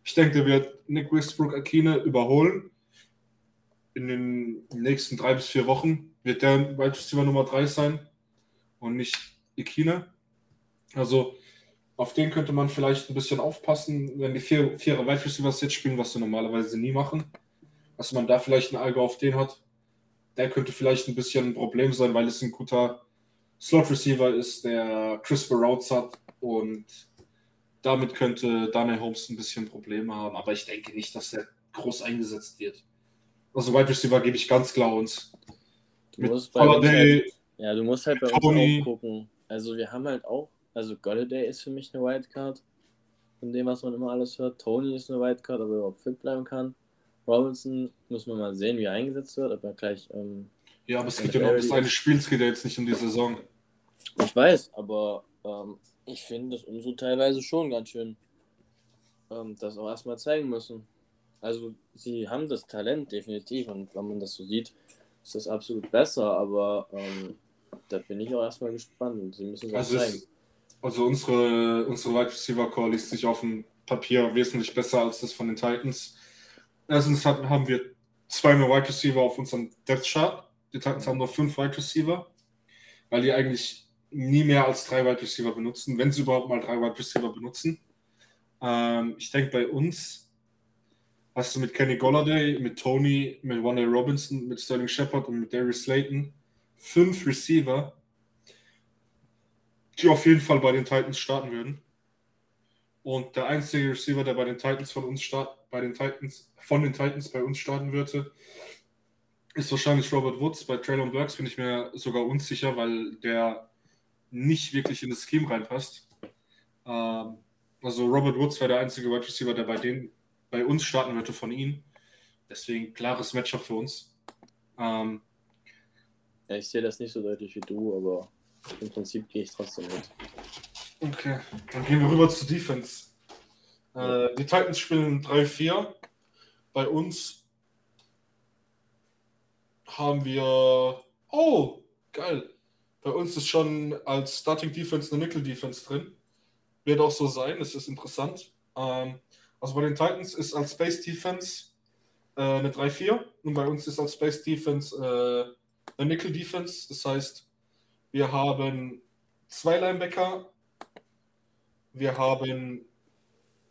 Ich denke, der wird Nick Westbrook Akine überholen. In den nächsten drei bis vier Wochen wird der Wide Receiver Nummer drei sein und nicht Akine. Also auf den könnte man vielleicht ein bisschen aufpassen, wenn die vier, vierer Wide Receivers jetzt spielen, was sie normalerweise nie machen. Dass man da vielleicht ein Auge auf den hat der könnte vielleicht ein bisschen ein Problem sein, weil es ein guter Slot-Receiver ist, der crisper Routes hat und damit könnte Daniel Holmes ein bisschen Probleme haben, aber ich denke nicht, dass er groß eingesetzt wird. Also Wide Receiver gebe ich ganz klar uns. Du musst bei uns halt, ja, du musst halt bei Tony. uns auch gucken. Also wir haben halt auch, also Golladay ist für mich eine Wildcard, von dem, was man immer alles hört. Tony ist eine Wildcard, ob er überhaupt fit bleiben kann. Robinson muss man mal sehen, wie er eingesetzt wird, ob er gleich. Ähm, ja, aber es geht ja noch bis eines Spiels, geht ja jetzt nicht um die Saison. Ich weiß, aber ähm, ich finde, dass unsere teilweise schon ganz schön ähm, das auch erstmal zeigen müssen. Also, sie haben das Talent definitiv und wenn man das so sieht, ist das absolut besser, aber ähm, da bin ich auch erstmal gespannt. Sie müssen das also zeigen. Ist, also, unsere, unsere Wide Receiver Core liest sich auf dem Papier wesentlich besser als das von den Titans. Erstens haben wir zwei mehr Wide Receiver auf unserem Depth Chart. Die Titans haben nur fünf Wide Receiver, weil die eigentlich nie mehr als drei Wide Receiver benutzen, wenn sie überhaupt mal drei Wide Receiver benutzen. Ähm, ich denke, bei uns hast du mit Kenny Golladay, mit Tony, mit Wanda Robinson, mit Sterling Shepard und mit Darius Slayton fünf Receiver, die auf jeden Fall bei den Titans starten würden. Und der einzige Receiver, der bei den Titans von uns start, bei den Titans, von den Titans bei uns starten würde, ist wahrscheinlich Robert Woods. Bei Traylon Burks bin ich mir sogar unsicher, weil der nicht wirklich in das Scheme reinpasst. Ähm, also Robert Woods wäre der einzige Wide Receiver, der bei, denen, bei uns starten würde von ihnen. Deswegen klares Matchup für uns. Ähm, ja, ich sehe das nicht so deutlich wie du, aber im Prinzip gehe ich trotzdem mit. Okay, dann gehen wir rüber zur Defense. Äh, die Titans spielen 3-4. Bei uns haben wir. Oh, geil. Bei uns ist schon als Starting Defense eine Nickel Defense drin. Wird auch so sein, es ist interessant. Ähm, also bei den Titans ist als Space Defense äh, eine 3-4 und bei uns ist als Space Defense äh, eine Nickel Defense. Das heißt, wir haben zwei Linebacker, wir haben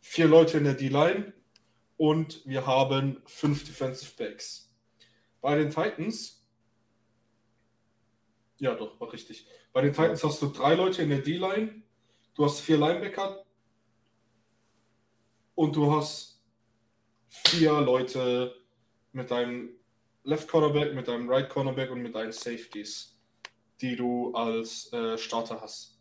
vier Leute in der D-Line und wir haben fünf Defensive Backs. Bei den Titans, ja doch, war richtig. Bei den Titans hast du drei Leute in der D-Line, du hast vier Linebacker und du hast vier Leute mit deinem Left Cornerback, mit deinem Right Cornerback und mit deinen Safeties, die du als äh, Starter hast.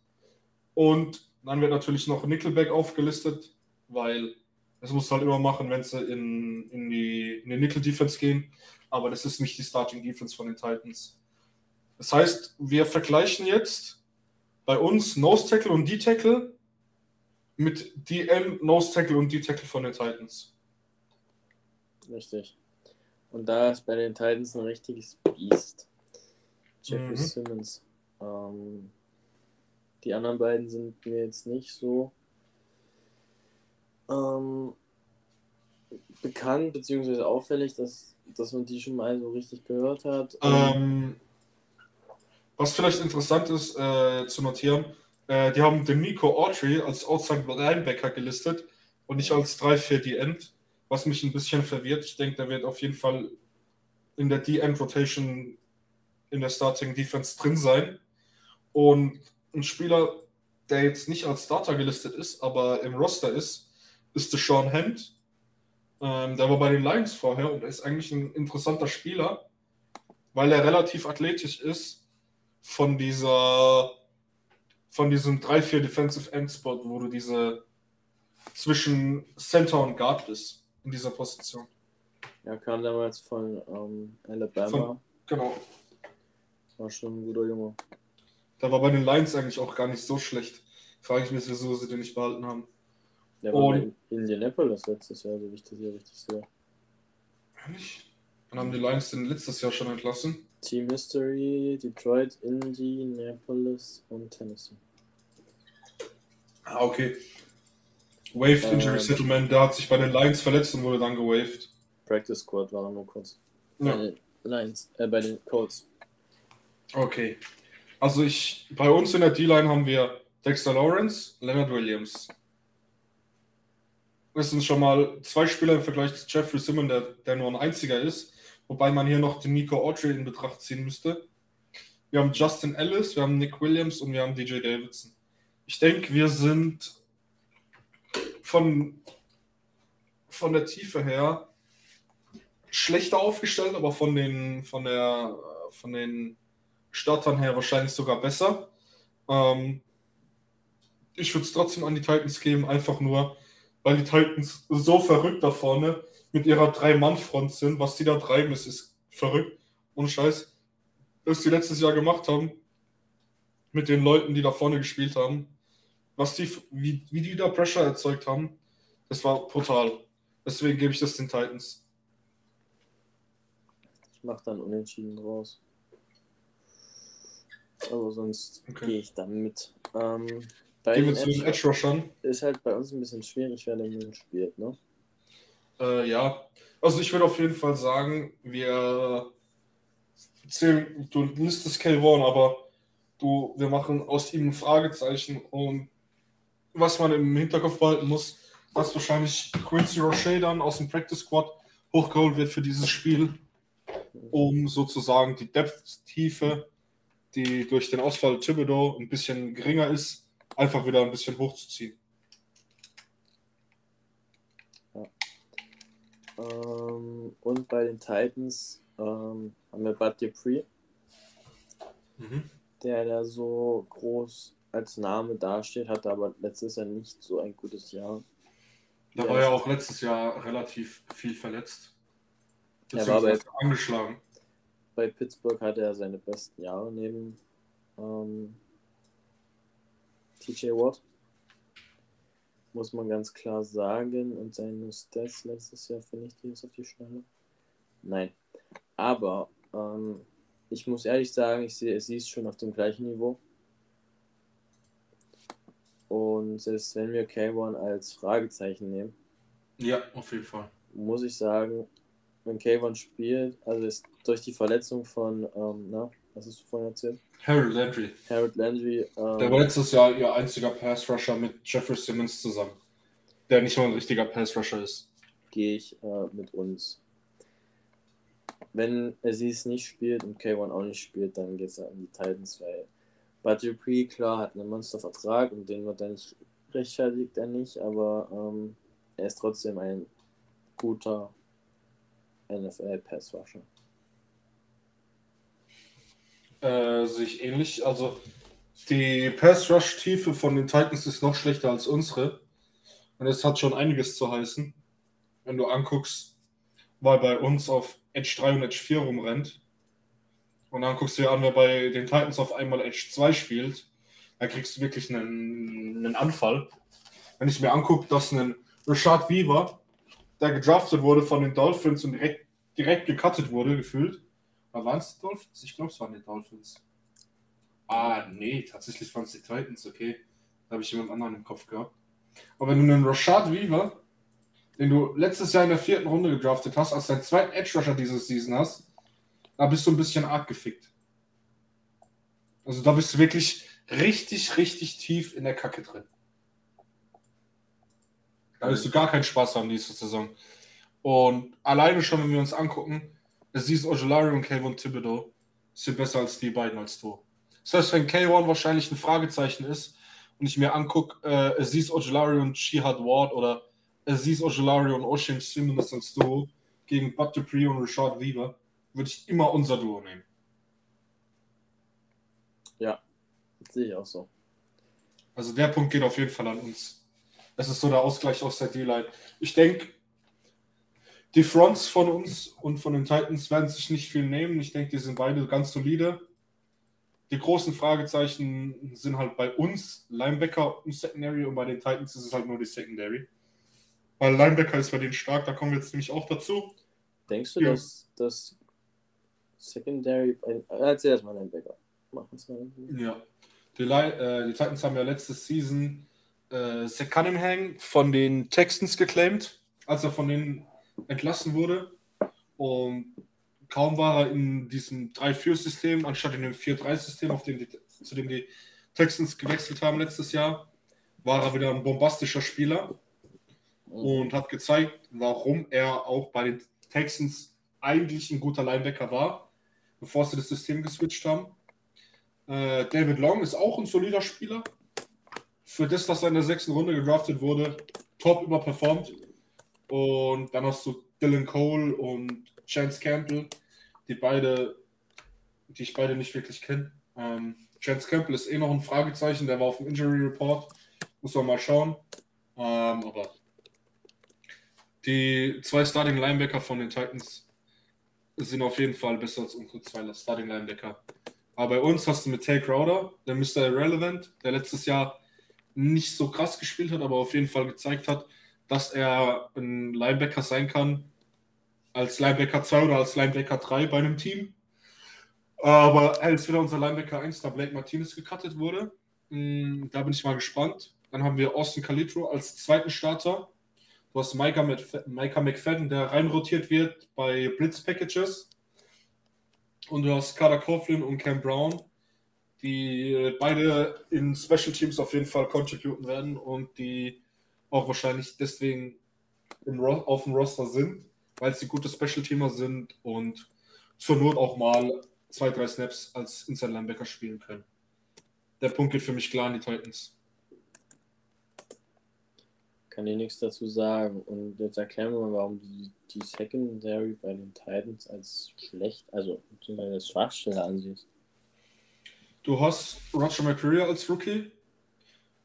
Und dann wird natürlich noch Nickelback aufgelistet, weil es muss halt immer machen, wenn sie in, in, die, in die Nickel Defense gehen. Aber das ist nicht die Starting Defense von den Titans. Das heißt, wir vergleichen jetzt bei uns Nose Tackle und D-Tackle mit DM, Nose Tackle und D-Tackle von den Titans. Richtig. Und da ist bei den Titans ein richtiges Biest. Jeffrey mhm. Simmons. Ähm, die anderen beiden sind mir jetzt nicht so ähm, bekannt, beziehungsweise auffällig, dass, dass man die schon mal so richtig gehört hat. Ähm, was vielleicht interessant ist äh, zu notieren, äh, die haben den Nico Autry als Outside Linebacker gelistet und nicht als 3-4 die End was mich ein bisschen verwirrt. Ich denke, der wird auf jeden Fall in der D-End-Rotation in der Starting Defense drin sein. Und ein Spieler, der jetzt nicht als Starter gelistet ist, aber im Roster ist, ist der Sean Hand. Ähm, der war bei den Lions vorher und er ist eigentlich ein interessanter Spieler, weil er relativ athletisch ist von dieser von diesem 3-4 Defensive End Spot, wo du diese zwischen Center und Guard bist in dieser Position. Ja, kam damals von ähm, Alabama. Von, genau. War schon ein guter Junge. Da war bei den Lions eigentlich auch gar nicht so schlecht. Frage ich mich, wieso sie den nicht behalten haben. Der war Und, bei Indianapolis letztes Jahr, so wie ich das hier richtig sehe. Ehrlich? Dann haben die Lions den letztes Jahr schon entlassen. Team History, Detroit, Indianapolis und Tennessee. Ah, okay. Waved äh, Injury Settlement, der hat sich bei den Lions verletzt und wurde dann gewaved. Practice Squad war nur kurz. Ja. Bei den Lions, äh, bei den Colts. Okay. Also ich, bei uns in der D-Line haben wir Dexter Lawrence, Leonard Williams. Sind schon mal zwei Spieler im Vergleich zu Jeffrey Simmons, der, der nur ein einziger ist. Wobei man hier noch den Nico Autry in Betracht ziehen müsste. Wir haben Justin Ellis, wir haben Nick Williams und wir haben DJ Davidson. Ich denke, wir sind von, von der Tiefe her schlechter aufgestellt, aber von den, von der, von den Startern her wahrscheinlich sogar besser. Ähm, ich würde es trotzdem an die Titans geben, einfach nur, weil die Titans so verrückt da vorne mit ihrer Drei-Mann-Front sind. Was die da treiben, ist, ist verrückt. Und Scheiß, was die letztes Jahr gemacht haben, mit den Leuten, die da vorne gespielt haben, was die, wie, wie die da Pressure erzeugt haben, das war brutal. Deswegen gebe ich das den Titans. Ich mache dann unentschieden raus. Aber sonst okay. gehe ich dann mit. Ähm, Gehen wir zu den Edge Rushern. Ist halt bei uns ein bisschen schwierig, wer den spielt, ne? Äh, ja. Also ich würde auf jeden Fall sagen, wir zählen, du listest K1, aber du, wir machen aus ihm ein Fragezeichen und was man im Hinterkopf behalten muss, dass wahrscheinlich Quincy Roche dann aus dem Practice Squad hochgeholt wird für dieses Spiel, um sozusagen die Depth-Tiefe, die durch den Ausfall Thibodeau ein bisschen geringer ist, einfach wieder ein bisschen hochzuziehen. Ja. Ähm, und bei den Titans ähm, haben wir Bud Dupree, mhm. der da so groß als Name dasteht, hatte aber letztes Jahr nicht so ein gutes Jahr. Da war ja auch letztes Jahr relativ viel verletzt. Er war bei, angeschlagen. Bei Pittsburgh hatte er seine besten Jahre neben ähm, TJ Watt. Muss man ganz klar sagen. Und seine Stats letztes Jahr finde ich die jetzt auf die Schnelle. Nein. Aber ähm, ich muss ehrlich sagen, ich sehe, sie ist schon auf dem gleichen Niveau. Und selbst wenn wir K1 als Fragezeichen nehmen, ja, auf jeden Fall. Muss ich sagen, wenn K1 spielt, also ist durch die Verletzung von, ähm, na, was hast du vorhin erzählt? Harold Landry. Harold Landry. Ähm, der war letztes Jahr ihr einziger Pass-Rusher mit Jeffrey Simmons zusammen, der nicht mal ein richtiger Pass-Rusher ist. Gehe ich äh, mit uns. Wenn er sie es nicht spielt und K1 auch nicht spielt, dann geht es an die Titans, weil Bud Dupree, klar, hat einen Monstervertrag und den wird er nicht rechtfertigt er nicht, aber ähm, er ist trotzdem ein guter NFL-Pass-Rusher. Sich ähnlich. Also die Pass-Rush-Tiefe von den Titans ist noch schlechter als unsere. Und es hat schon einiges zu heißen. Wenn du anguckst, weil bei uns auf Edge 3 und Edge 4 rumrennt, und dann guckst du dir an, wer bei den Titans auf einmal Edge 2 spielt, dann kriegst du wirklich einen, einen Anfall. Wenn ich mir angucke, dass ein Rashad Weaver, der gedraftet wurde von den Dolphins und direkt, direkt gecuttet wurde, gefühlt. Aber waren es Dolphins? Ich glaube, es waren die Dolphins. Ah, nee, tatsächlich waren es die Titans, okay. Da habe ich jemand anderen im Kopf gehabt. Aber wenn du einen Rashad Weaver, den du letztes Jahr in der vierten Runde gedraftet hast, als dein zweiten Edge Rusher dieses Season hast, da bist du ein bisschen arg gefickt. Also da bist du wirklich richtig, richtig tief in der Kacke drin. Da wirst du gar keinen Spaß haben diese Saison. Und alleine schon, wenn wir uns angucken, siehst Ojolari und Kayvon Thibodeau sind besser als die beiden als du. Das heißt, wenn K1 wahrscheinlich ein Fragezeichen ist und ich mir angucke, äh, siehst Ojolari und Shihad Ward oder siehst Ojolari und Ocean Simmons als Duo gegen Bud Dupree und Richard Weaver, würde ich immer unser Duo nehmen. Ja, sehe ich auch so. Also der Punkt geht auf jeden Fall an uns. Das ist so der Ausgleich aus der D-Line. Ich denke, die Fronts von uns und von den Titans werden sich nicht viel nehmen. Ich denke, die sind beide ganz solide. Die großen Fragezeichen sind halt bei uns Linebacker und Secondary und bei den Titans ist es halt nur die Secondary. Weil Linebacker ist bei denen stark, da kommen wir jetzt nämlich auch dazu. Denkst du, ja. dass das Secondary. Äh, erzähl erstmal Linebacker. Machen es mal. Ja. Die, äh, die, Titans haben ja letzte Season äh, Zach Cunningham von den Texans geclaimed, als er von denen entlassen wurde. Und kaum war er in diesem 3-4-System, anstatt in dem 4-3-System, auf dem die, zu dem die Texans gewechselt haben letztes Jahr, war er wieder ein bombastischer Spieler und hat gezeigt, warum er auch bei den Texans eigentlich ein guter Linebacker war bevor sie das System geswitcht haben. Äh, David Long ist auch ein solider Spieler. Für das, dass er in der sechsten Runde gedraftet wurde, top überperformt. Und dann hast du Dylan Cole und Chance Campbell, die beide, die ich beide nicht wirklich kenne. Ähm, Chance Campbell ist eh noch ein Fragezeichen, der war auf dem Injury Report. Muss man mal schauen. Ähm, aber die zwei Starting Linebacker von den Titans sind auf jeden Fall besser als unsere zwei Starting Linebacker. Aber bei uns hast du mit Tay Crowder, der Mr. Irrelevant, der letztes Jahr nicht so krass gespielt hat, aber auf jeden Fall gezeigt hat, dass er ein Linebacker sein kann, als Linebacker 2 oder als Linebacker 3 bei einem Team. Aber er ist wieder unser Linebacker 1, da Blake Martinez gecuttet wurde. Hm, da bin ich mal gespannt. Dann haben wir Austin Calitro als zweiten Starter. Du hast Micah, Micah McFadden, der reinrotiert wird bei Blitz Packages. Und du hast Carter Coughlin und Cam Brown, die beide in Special Teams auf jeden Fall contributen werden und die auch wahrscheinlich deswegen im, auf dem Roster sind, weil sie gute Special-Teamer sind und zur Not auch mal zwei, drei Snaps als Inside Linebacker spielen können. Der Punkt geht für mich klar an die Titans. Kann ich nichts dazu sagen. Und jetzt erklären wir mal, warum die, die Secondary bei den Titans als schlecht, also als Schwachstelle ansiehst. Du hast Roger McCreary als Rookie.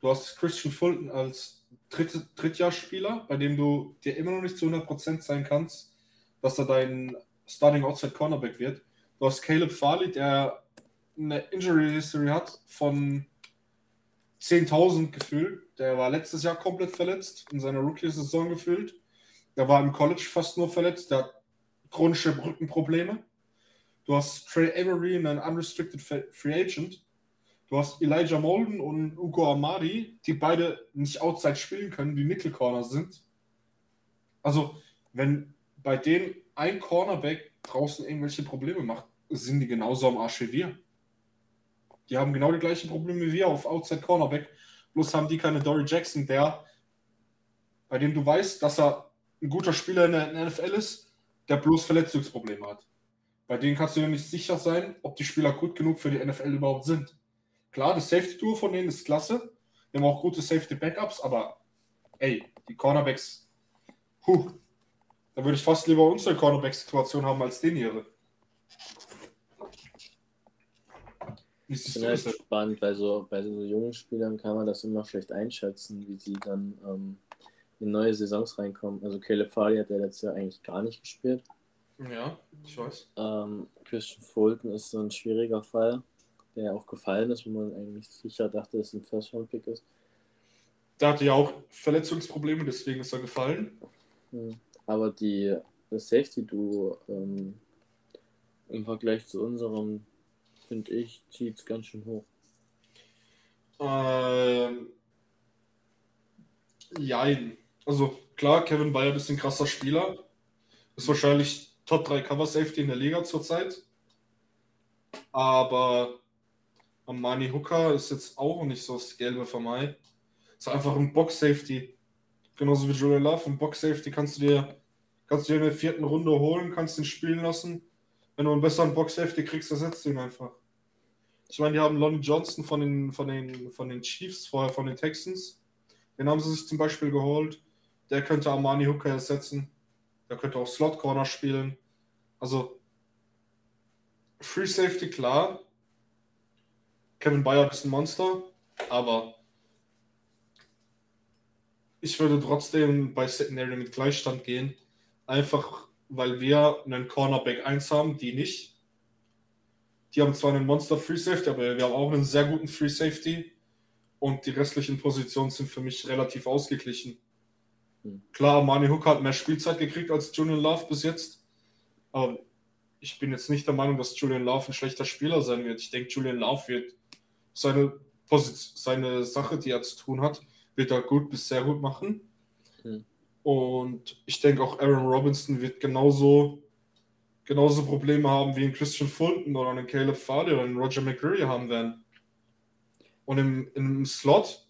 Du hast Christian Fulton als Dritt, Drittjahrspieler, bei dem du dir immer noch nicht zu 100% sein kannst, dass er dein Starting Outside Cornerback wird. Du hast Caleb Farley, der eine Injury History hat von 10.000 gefühlt. Der war letztes Jahr komplett verletzt, in seiner Rookie-Saison gefühlt. Der war im College fast nur verletzt. Der hat chronische Rückenprobleme. Du hast Trey Avery, einen unrestricted Free Agent. Du hast Elijah Molden und Ugo Amadi, die beide nicht outside spielen können, die Nickel Corner sind. Also, wenn bei denen ein Cornerback draußen irgendwelche Probleme macht, sind die genauso am Arsch wie wir. Die haben genau die gleichen Probleme wie wir auf Outside Cornerback. Bloß haben die keine Dory Jackson, der, bei dem du weißt, dass er ein guter Spieler in der NFL ist, der bloß Verletzungsprobleme hat. Bei denen kannst du ja nicht sicher sein, ob die Spieler gut genug für die NFL überhaupt sind. Klar, das Safety-Tour von denen ist klasse. Die haben auch gute Safety-Backups, aber ey, die Cornerbacks, puh, da würde ich fast lieber unsere Cornerback-Situation haben als den ihre. Ich bin halt spannend, weil so, bei so jungen Spielern kann man das immer schlecht einschätzen, wie sie dann ähm, in neue Saisons reinkommen. Also Caleb Farley hat ja letztes Jahr eigentlich gar nicht gespielt. Ja, ich weiß. Ähm, Christian Fulton ist so ein schwieriger Fall, der auch gefallen ist, wo man eigentlich sicher dachte, dass es ein First-Round-Pick ist. Der hatte ja auch Verletzungsprobleme, deswegen ist er gefallen. Hm. Aber die Safety-Duo ähm, im Vergleich zu unserem finde ich, zieht es ganz schön hoch. Ähm, jein. Also klar, Kevin Bayard ist ein krasser Spieler. Ist wahrscheinlich Top 3 Cover Safety in der Liga zurzeit. Aber Amani Hooker ist jetzt auch nicht so das Gelbe für mich. Ist einfach ein Box Safety. Genauso wie Julian Love. Ein Box Safety kannst du dir, kannst du dir in der vierten Runde holen, kannst ihn spielen lassen. Wenn du einen besseren Box Safety kriegst, ersetzt ihn einfach. Ich meine, die haben Lonnie Johnson von den, von, den, von den Chiefs, vorher von den Texans. Den haben sie sich zum Beispiel geholt. Der könnte Armani Hooker ersetzen. Der könnte auch Slot Corner spielen. Also Free Safety, klar. Kevin Bayard ist ein Monster, aber ich würde trotzdem bei Secondary mit Gleichstand gehen. Einfach weil wir einen Cornerback 1 haben, die nicht. Die haben zwar einen Monster Free Safety, aber wir haben auch einen sehr guten Free Safety. Und die restlichen Positionen sind für mich relativ ausgeglichen. Hm. Klar, Mani Hook hat mehr Spielzeit gekriegt als Julian Love bis jetzt. Aber ich bin jetzt nicht der Meinung, dass Julian Love ein schlechter Spieler sein wird. Ich denke, Julian Love wird seine, Position, seine Sache, die er zu tun hat, wird er gut bis sehr gut machen. Hm. Und ich denke auch Aaron Robinson wird genauso genauso Probleme haben wie ein Christian Fulton oder ein Caleb Farley oder ein Roger McCreary haben werden. Und im, im Slot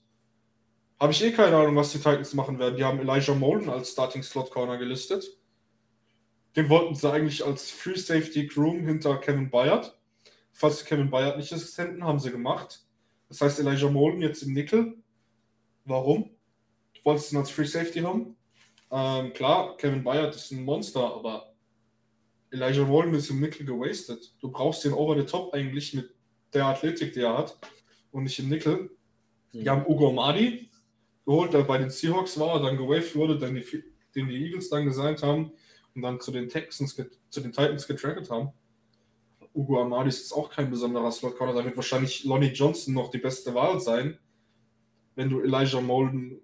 habe ich eh keine Ahnung, was die Titans machen werden. Die haben Elijah Molden als Starting Slot Corner gelistet. Den wollten sie eigentlich als Free Safety Groom hinter Kevin Bayard. Falls sie Kevin Bayard nicht Assistenten, haben sie gemacht. Das heißt Elijah Molden jetzt im Nickel. Warum? Du wolltest ihn als Free Safety haben? Ähm, klar, Kevin Bayard ist ein Monster, aber Elijah Walden ist im Nickel gewastet. Du brauchst den Over the Top eigentlich mit der Athletik, die er hat und nicht im Nickel. Die haben Ugo Madi geholt, der bei den Seahawks war, dann gewaved wurde, dann die, den die Eagles dann gesigned haben und dann zu den Texans, zu den Titans getracket haben. Ugo Amadi ist auch kein besonderer Slot Corner. Da wird wahrscheinlich Lonnie Johnson noch die beste Wahl sein, wenn du Elijah Molden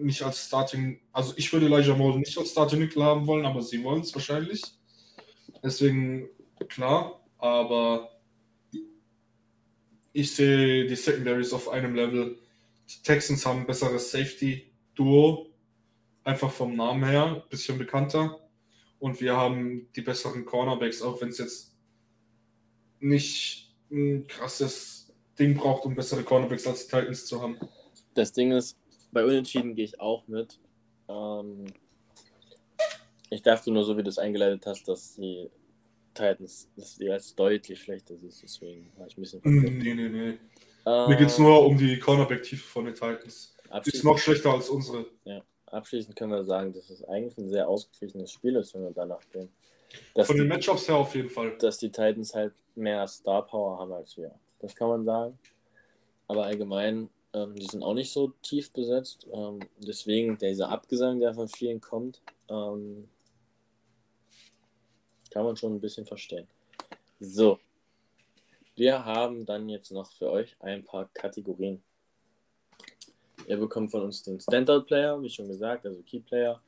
nicht als Starting, also ich würde Elijah Molden nicht als Starting Nickel haben wollen, aber sie wollen es wahrscheinlich. Deswegen klar, aber ich sehe die Secondaries auf einem Level. Die Texans haben ein besseres Safety-Duo, einfach vom Namen her, ein bisschen bekannter. Und wir haben die besseren Cornerbacks, auch wenn es jetzt nicht ein krasses Ding braucht, um bessere Cornerbacks als die Titans zu haben. Das Ding ist, bei Unentschieden gehe ich auch mit. Ähm, ich dachte nur, so wie du es eingeleitet hast, dass die Titans dass die als deutlich schlechter ist. Deswegen war ich ein bisschen. Mm, nee, nee, nee. Ähm, Mir geht es nur um die Cornerback-Tiefe von den Titans. Die ist noch schlechter als unsere. Ja. Abschließend können wir sagen, dass es eigentlich ein sehr ausgeglichenes Spiel ist, wenn wir danach gehen. Dass Von den Matchups her auf jeden Fall. Dass die Titans halt mehr Star Power haben als wir. Das kann man sagen. Aber allgemein, ähm, die sind auch nicht so tief besetzt. Ähm, deswegen dieser Abgesang, der von vielen kommt, ähm, kann man schon ein bisschen verstehen. So. Wir haben dann jetzt noch für euch ein paar Kategorien. Ihr bekommt von uns den Standout Player, wie schon gesagt, also Key Player,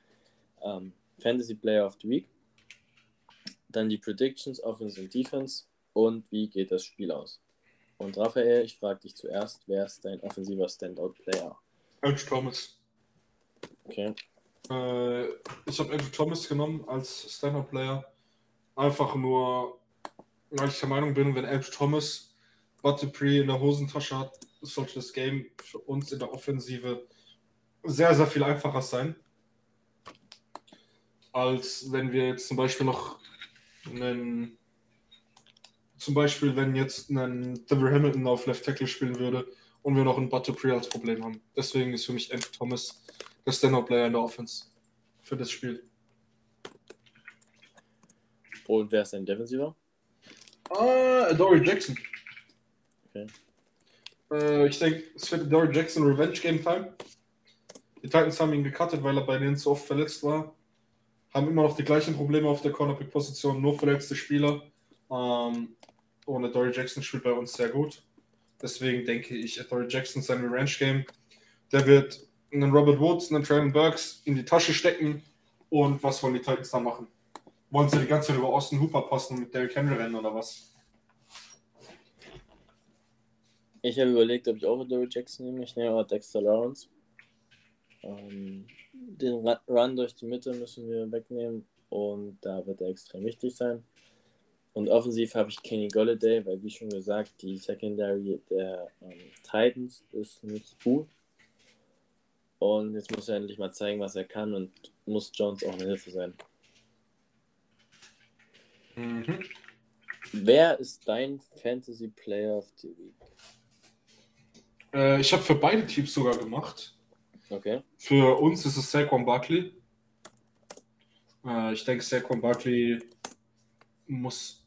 ähm, Fantasy Player of the Week, dann die Predictions, Offense und Defense und wie geht das Spiel aus. Und Raphael, ich frage dich zuerst, wer ist dein offensiver Standout Player? Andrew Thomas. Okay. Äh, ich habe Andrew Thomas genommen als Standout Player. Einfach nur, weil ich der Meinung bin, wenn Andrew Thomas Bud Dupree in der Hosentasche hat, sollte das Game für uns in der Offensive sehr, sehr viel einfacher sein. Als wenn wir jetzt zum Beispiel noch einen, zum Beispiel, wenn jetzt ein Devil Hamilton auf Left Tackle spielen würde und wir noch einen Butterpree als Problem haben. Deswegen ist für mich Andrew Thomas der Stand-Up-Player in der Offense für das Spiel. Und wer ist dein Defensiver? Ah, Dory Jackson. Okay. Äh, ich denke, es wird Dory Jackson Revenge Game Time. Die Titans haben ihn gecuttet, weil er bei denen zu oft verletzt war. Haben immer noch die gleichen Probleme auf der Cornerback-Position, nur verletzte Spieler. Ähm, und Dory Jackson spielt bei uns sehr gut. Deswegen denke ich, Dory Jackson sein Revenge Game. Der wird einen Robert Woods, einen Traylon Burks in die Tasche stecken. Und was wollen die Titans da machen? Wollen sie die ganze Zeit über Austin Hooper passen und mit Derrick Henry rennen oder was? Ich habe überlegt, ob ich auch Dory Jackson nehme. Ich nehme aber Dexter Lawrence. Ähm, den Run durch die Mitte müssen wir wegnehmen und da wird er extrem wichtig sein. Und offensiv habe ich Kenny Golladay, weil wie schon gesagt, die Secondary der ähm, Titans ist nicht gut. Und jetzt muss er endlich mal zeigen, was er kann und muss Jones auch eine Hilfe sein. Mhm. Wer ist dein Fantasy Player of the Week? Äh, ich habe für beide Teams sogar gemacht. Okay. Für uns ist es Saquon Barkley. Äh, ich denke, Saquon Barkley muss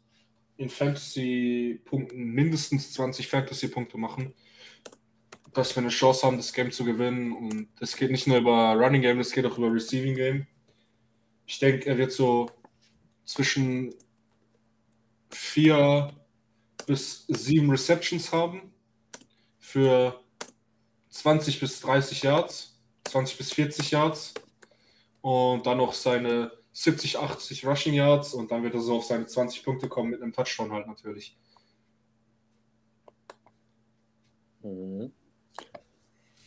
in Fantasy-Punkten mindestens 20 Fantasy-Punkte machen, dass wir eine Chance haben, das Game zu gewinnen. Und es geht nicht nur über Running Game, es geht auch über Receiving Game. Ich denke, er wird so zwischen vier bis sieben Receptions haben für 20 bis 30 Yards, 20 bis 40 Yards und dann noch seine 70, 80 Rushing Yards und dann wird er so auf seine 20 Punkte kommen mit einem Touchdown halt natürlich. Mhm.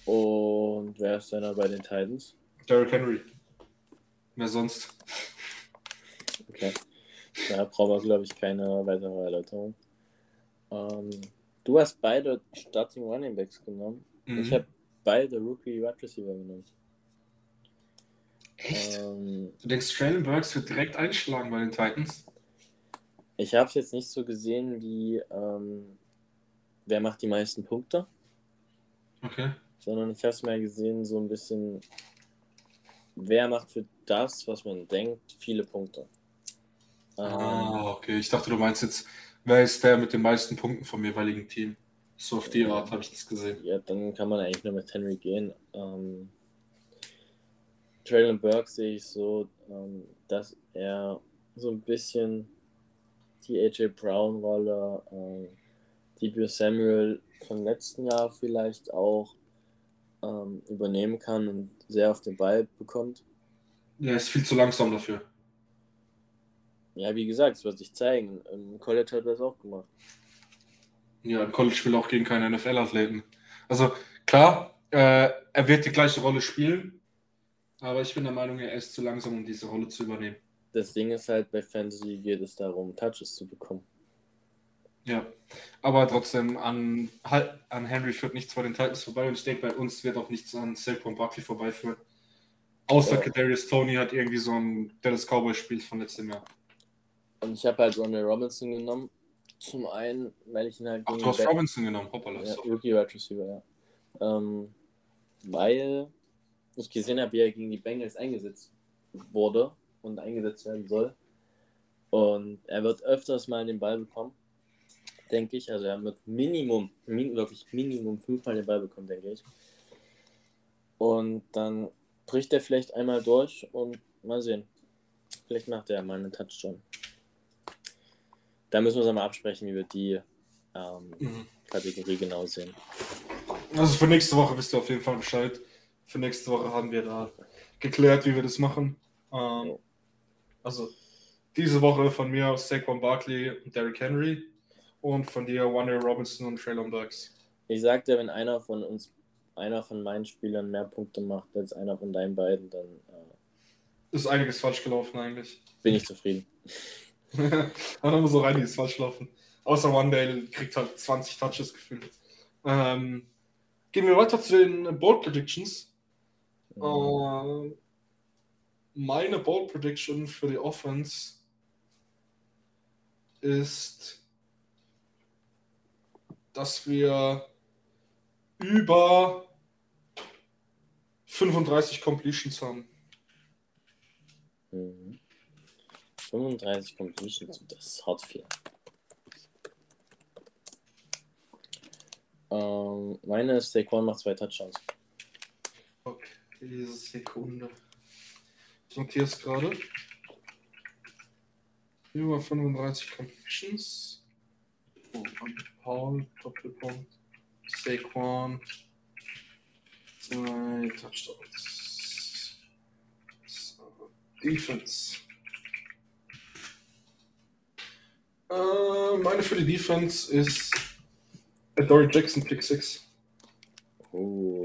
Und wer ist denn da bei den Titans? Derrick Henry. Wer sonst? Okay. Da brauchen wir, glaube ich, keine weitere Erläuterung. Ähm, Du hast beide Starting Running Backs genommen. Mhm. Ich habe beide Rookie Wide Receiver genommen. Echt? Ähm, du denkst, Traylon Burks wird direkt einschlagen bei den Titans? Ich habe es jetzt nicht so gesehen, wie ähm, wer macht die meisten Punkte. Okay. Sondern ich habe es mal gesehen, so ein bisschen, wer macht für das, was man denkt, viele Punkte. Ah, okay. Ich dachte, du meinst jetzt, wer ist der mit den meisten Punkten vom jeweiligen Team? So auf die Art habe ich das gesehen. Ja, dann kann man eigentlich nur mit Henry gehen. Ähm, Traylon Burke sehe ich so, ähm, dass er so ein bisschen die AJ Brown-Rolle, ähm, die Bill Samuel vom letzten Jahr vielleicht auch ähm, übernehmen kann und sehr auf den Ball bekommt. Er ist viel zu langsam dafür. Ja, wie gesagt, es wird sich zeigen. Im College hat er das auch gemacht. Ja, im College will auch gegen keine NFL-Athleten. Also klar, äh, er wird die gleiche Rolle spielen, aber ich bin der Meinung, er ist zu langsam, um diese Rolle zu übernehmen. Das Ding ist halt, bei Fantasy geht es darum, Touches zu bekommen. Ja, aber trotzdem, an, an Henry führt nichts vor den Titans vorbei und ich denke, bei uns wird auch nichts an Saquon Barkley vorbeiführen. Außer ja. Kadarius Tony hat irgendwie so ein Dallas Cowboys Spiel von letztem Jahr. Und ich habe halt Ronald Robinson genommen. Zum einen, weil ich ihn halt. Ach, du hast Robinson genommen, hoppala. Ja, Rookie Wide Receiver, ja. Ähm, weil ich gesehen habe, wie er gegen die Bengals eingesetzt wurde und eingesetzt werden soll. Und er wird öfters mal den Ball bekommen, denke ich. Also er wird Minimum, min, wirklich Minimum fünfmal den Ball bekommen, denke ich. Und dann bricht er vielleicht einmal durch und mal sehen. Vielleicht macht er mal einen Touchdown. Da müssen wir uns einmal absprechen, wie wir die ähm, mhm. Kategorie genau sehen. Also für nächste Woche wisst ihr auf jeden Fall Bescheid. Für nächste Woche haben wir da geklärt, wie wir das machen. Ähm, also diese Woche von mir aus Saquon Barkley und Derrick Henry und von dir Wonder Robinson und Traylon Burks. Ich sagte, wenn einer von uns, einer von meinen Spielern mehr Punkte macht als einer von deinen beiden, dann äh, ist einiges falsch gelaufen eigentlich. Bin ich zufrieden. Hat immer so einiges falsch gelaufen. Außer One kriegt halt 20 Touches gefühlt. Ähm, gehen wir weiter zu den Bold Predictions. Mhm. Äh, meine Bold Prediction für die Offense ist, dass wir über 35 Completions haben. Mhm. 35 Completions, das ist hart viel. Ähm, meine ist Saquon macht zwei Touchdowns. Okay, diese Sekunde. Ich notiere es gerade. Über 35 Completions. Oh, Paul, Doppelpunkt. Saquon. Zwei Touchdowns. So, Defense. Äh, meine für die Defense ist Dory Jackson Pick 6. Oh.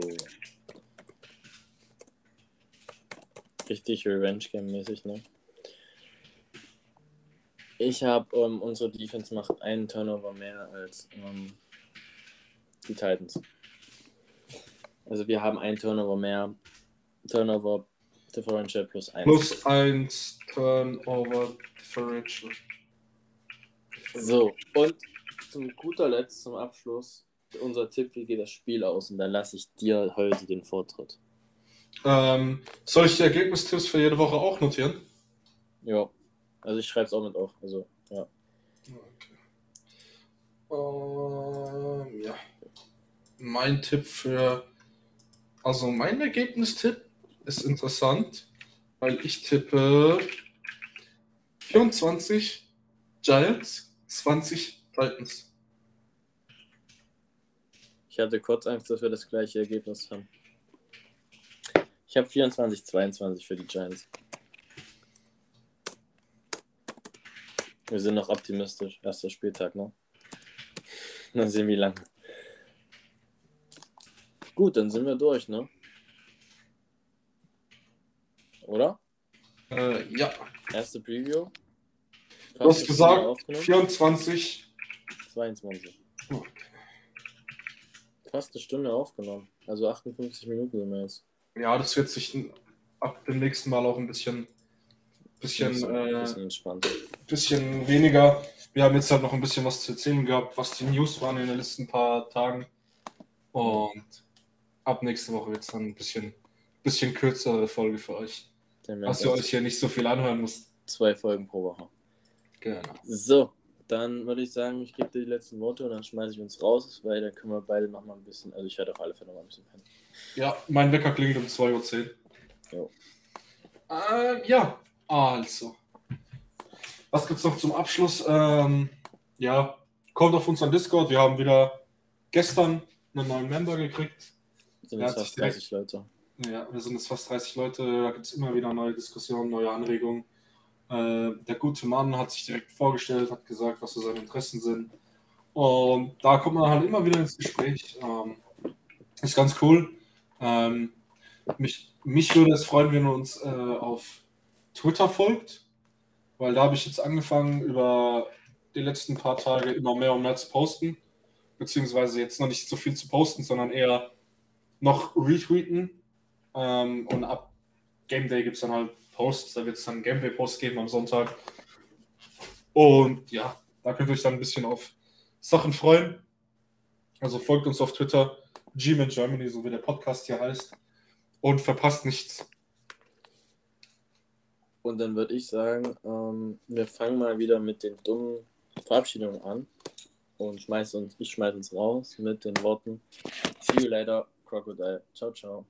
Richtig Revenge Game mäßig, ne? Ich habe, ähm, unsere Defense macht einen Turnover mehr als ähm, die Titans. Also wir haben einen Turnover mehr. Turnover Differential plus 1. Plus 1 Turnover Differential. So, und zum guter Letzt, zum Abschluss, unser Tipp, wie geht das Spiel aus? Und dann lasse ich dir heute den Vortritt. Ähm, soll ich die Ergebnistipps für jede Woche auch notieren? Ja. Also ich schreibe es auch mit auf. Also, ja. Okay. Ähm, ja. Mein Tipp für. Also mein Ergebnistipp ist interessant, weil ich tippe 24 Giants, 20 Titans. Ich hatte kurz Angst, dass wir das gleiche Ergebnis haben. Ich habe 24, 22 für die Giants. Wir sind noch optimistisch. Erster Spieltag, ne? Dann sehen wir wie lange. Gut, dann sind wir durch, ne? Oder? Äh, ja. Erste Preview. Du hast gesagt 24. 22. Okay. Fast eine Stunde aufgenommen. Also 58 Minuten sind wir jetzt. Ja, das wird sich ab dem nächsten Mal auch ein bisschen bisschen, äh, bisschen, bisschen weniger. Wir haben jetzt halt noch ein bisschen was zu erzählen gehabt, was die News waren in den letzten paar Tagen. Und ab nächste Woche wird es dann ein bisschen, bisschen kürzere Folge für euch. Dass ihr euch hier nicht so viel anhören müsst. Zwei Folgen pro Woche. Genau. So, dann würde ich sagen, ich gebe dir die letzten Worte und dann schmeiße ich uns raus, weil dann können wir beide noch mal ein bisschen, also ich werde auf alle Fälle noch mal ein bisschen pennen. Ja, mein Wecker klingt um 2.10 Uhr. Äh, ja, also, was gibt es noch zum Abschluss? Ähm, ja, kommt auf unseren Discord. Wir haben wieder gestern einen neuen Member gekriegt. Sind jetzt fast 30 direkt, Leute. Ja, wir sind jetzt fast 30 Leute. Da gibt es immer wieder neue Diskussionen, neue Anregungen. Äh, der gute Mann hat sich direkt vorgestellt, hat gesagt, was so seine Interessen sind. Und da kommt man halt immer wieder ins Gespräch. Ähm, ist ganz cool. Ähm, mich, mich würde es freuen, wenn wir uns äh, auf Twitter folgt, weil da habe ich jetzt angefangen, über die letzten paar Tage immer mehr und mehr zu posten. Beziehungsweise jetzt noch nicht so viel zu posten, sondern eher noch retweeten. Ähm, und ab Game Day gibt es dann halt Posts. Da wird es dann Gameplay-Posts geben am Sonntag. Und ja, da könnt ihr euch dann ein bisschen auf Sachen freuen. Also folgt uns auf Twitter, Gman Germany, so wie der Podcast hier heißt. Und verpasst nichts. Und dann würde ich sagen, ähm, wir fangen mal wieder mit den dummen Verabschiedungen an. Und schmeiß uns, ich schmeiß uns raus mit den Worten See you later, Crocodile. Ciao, ciao.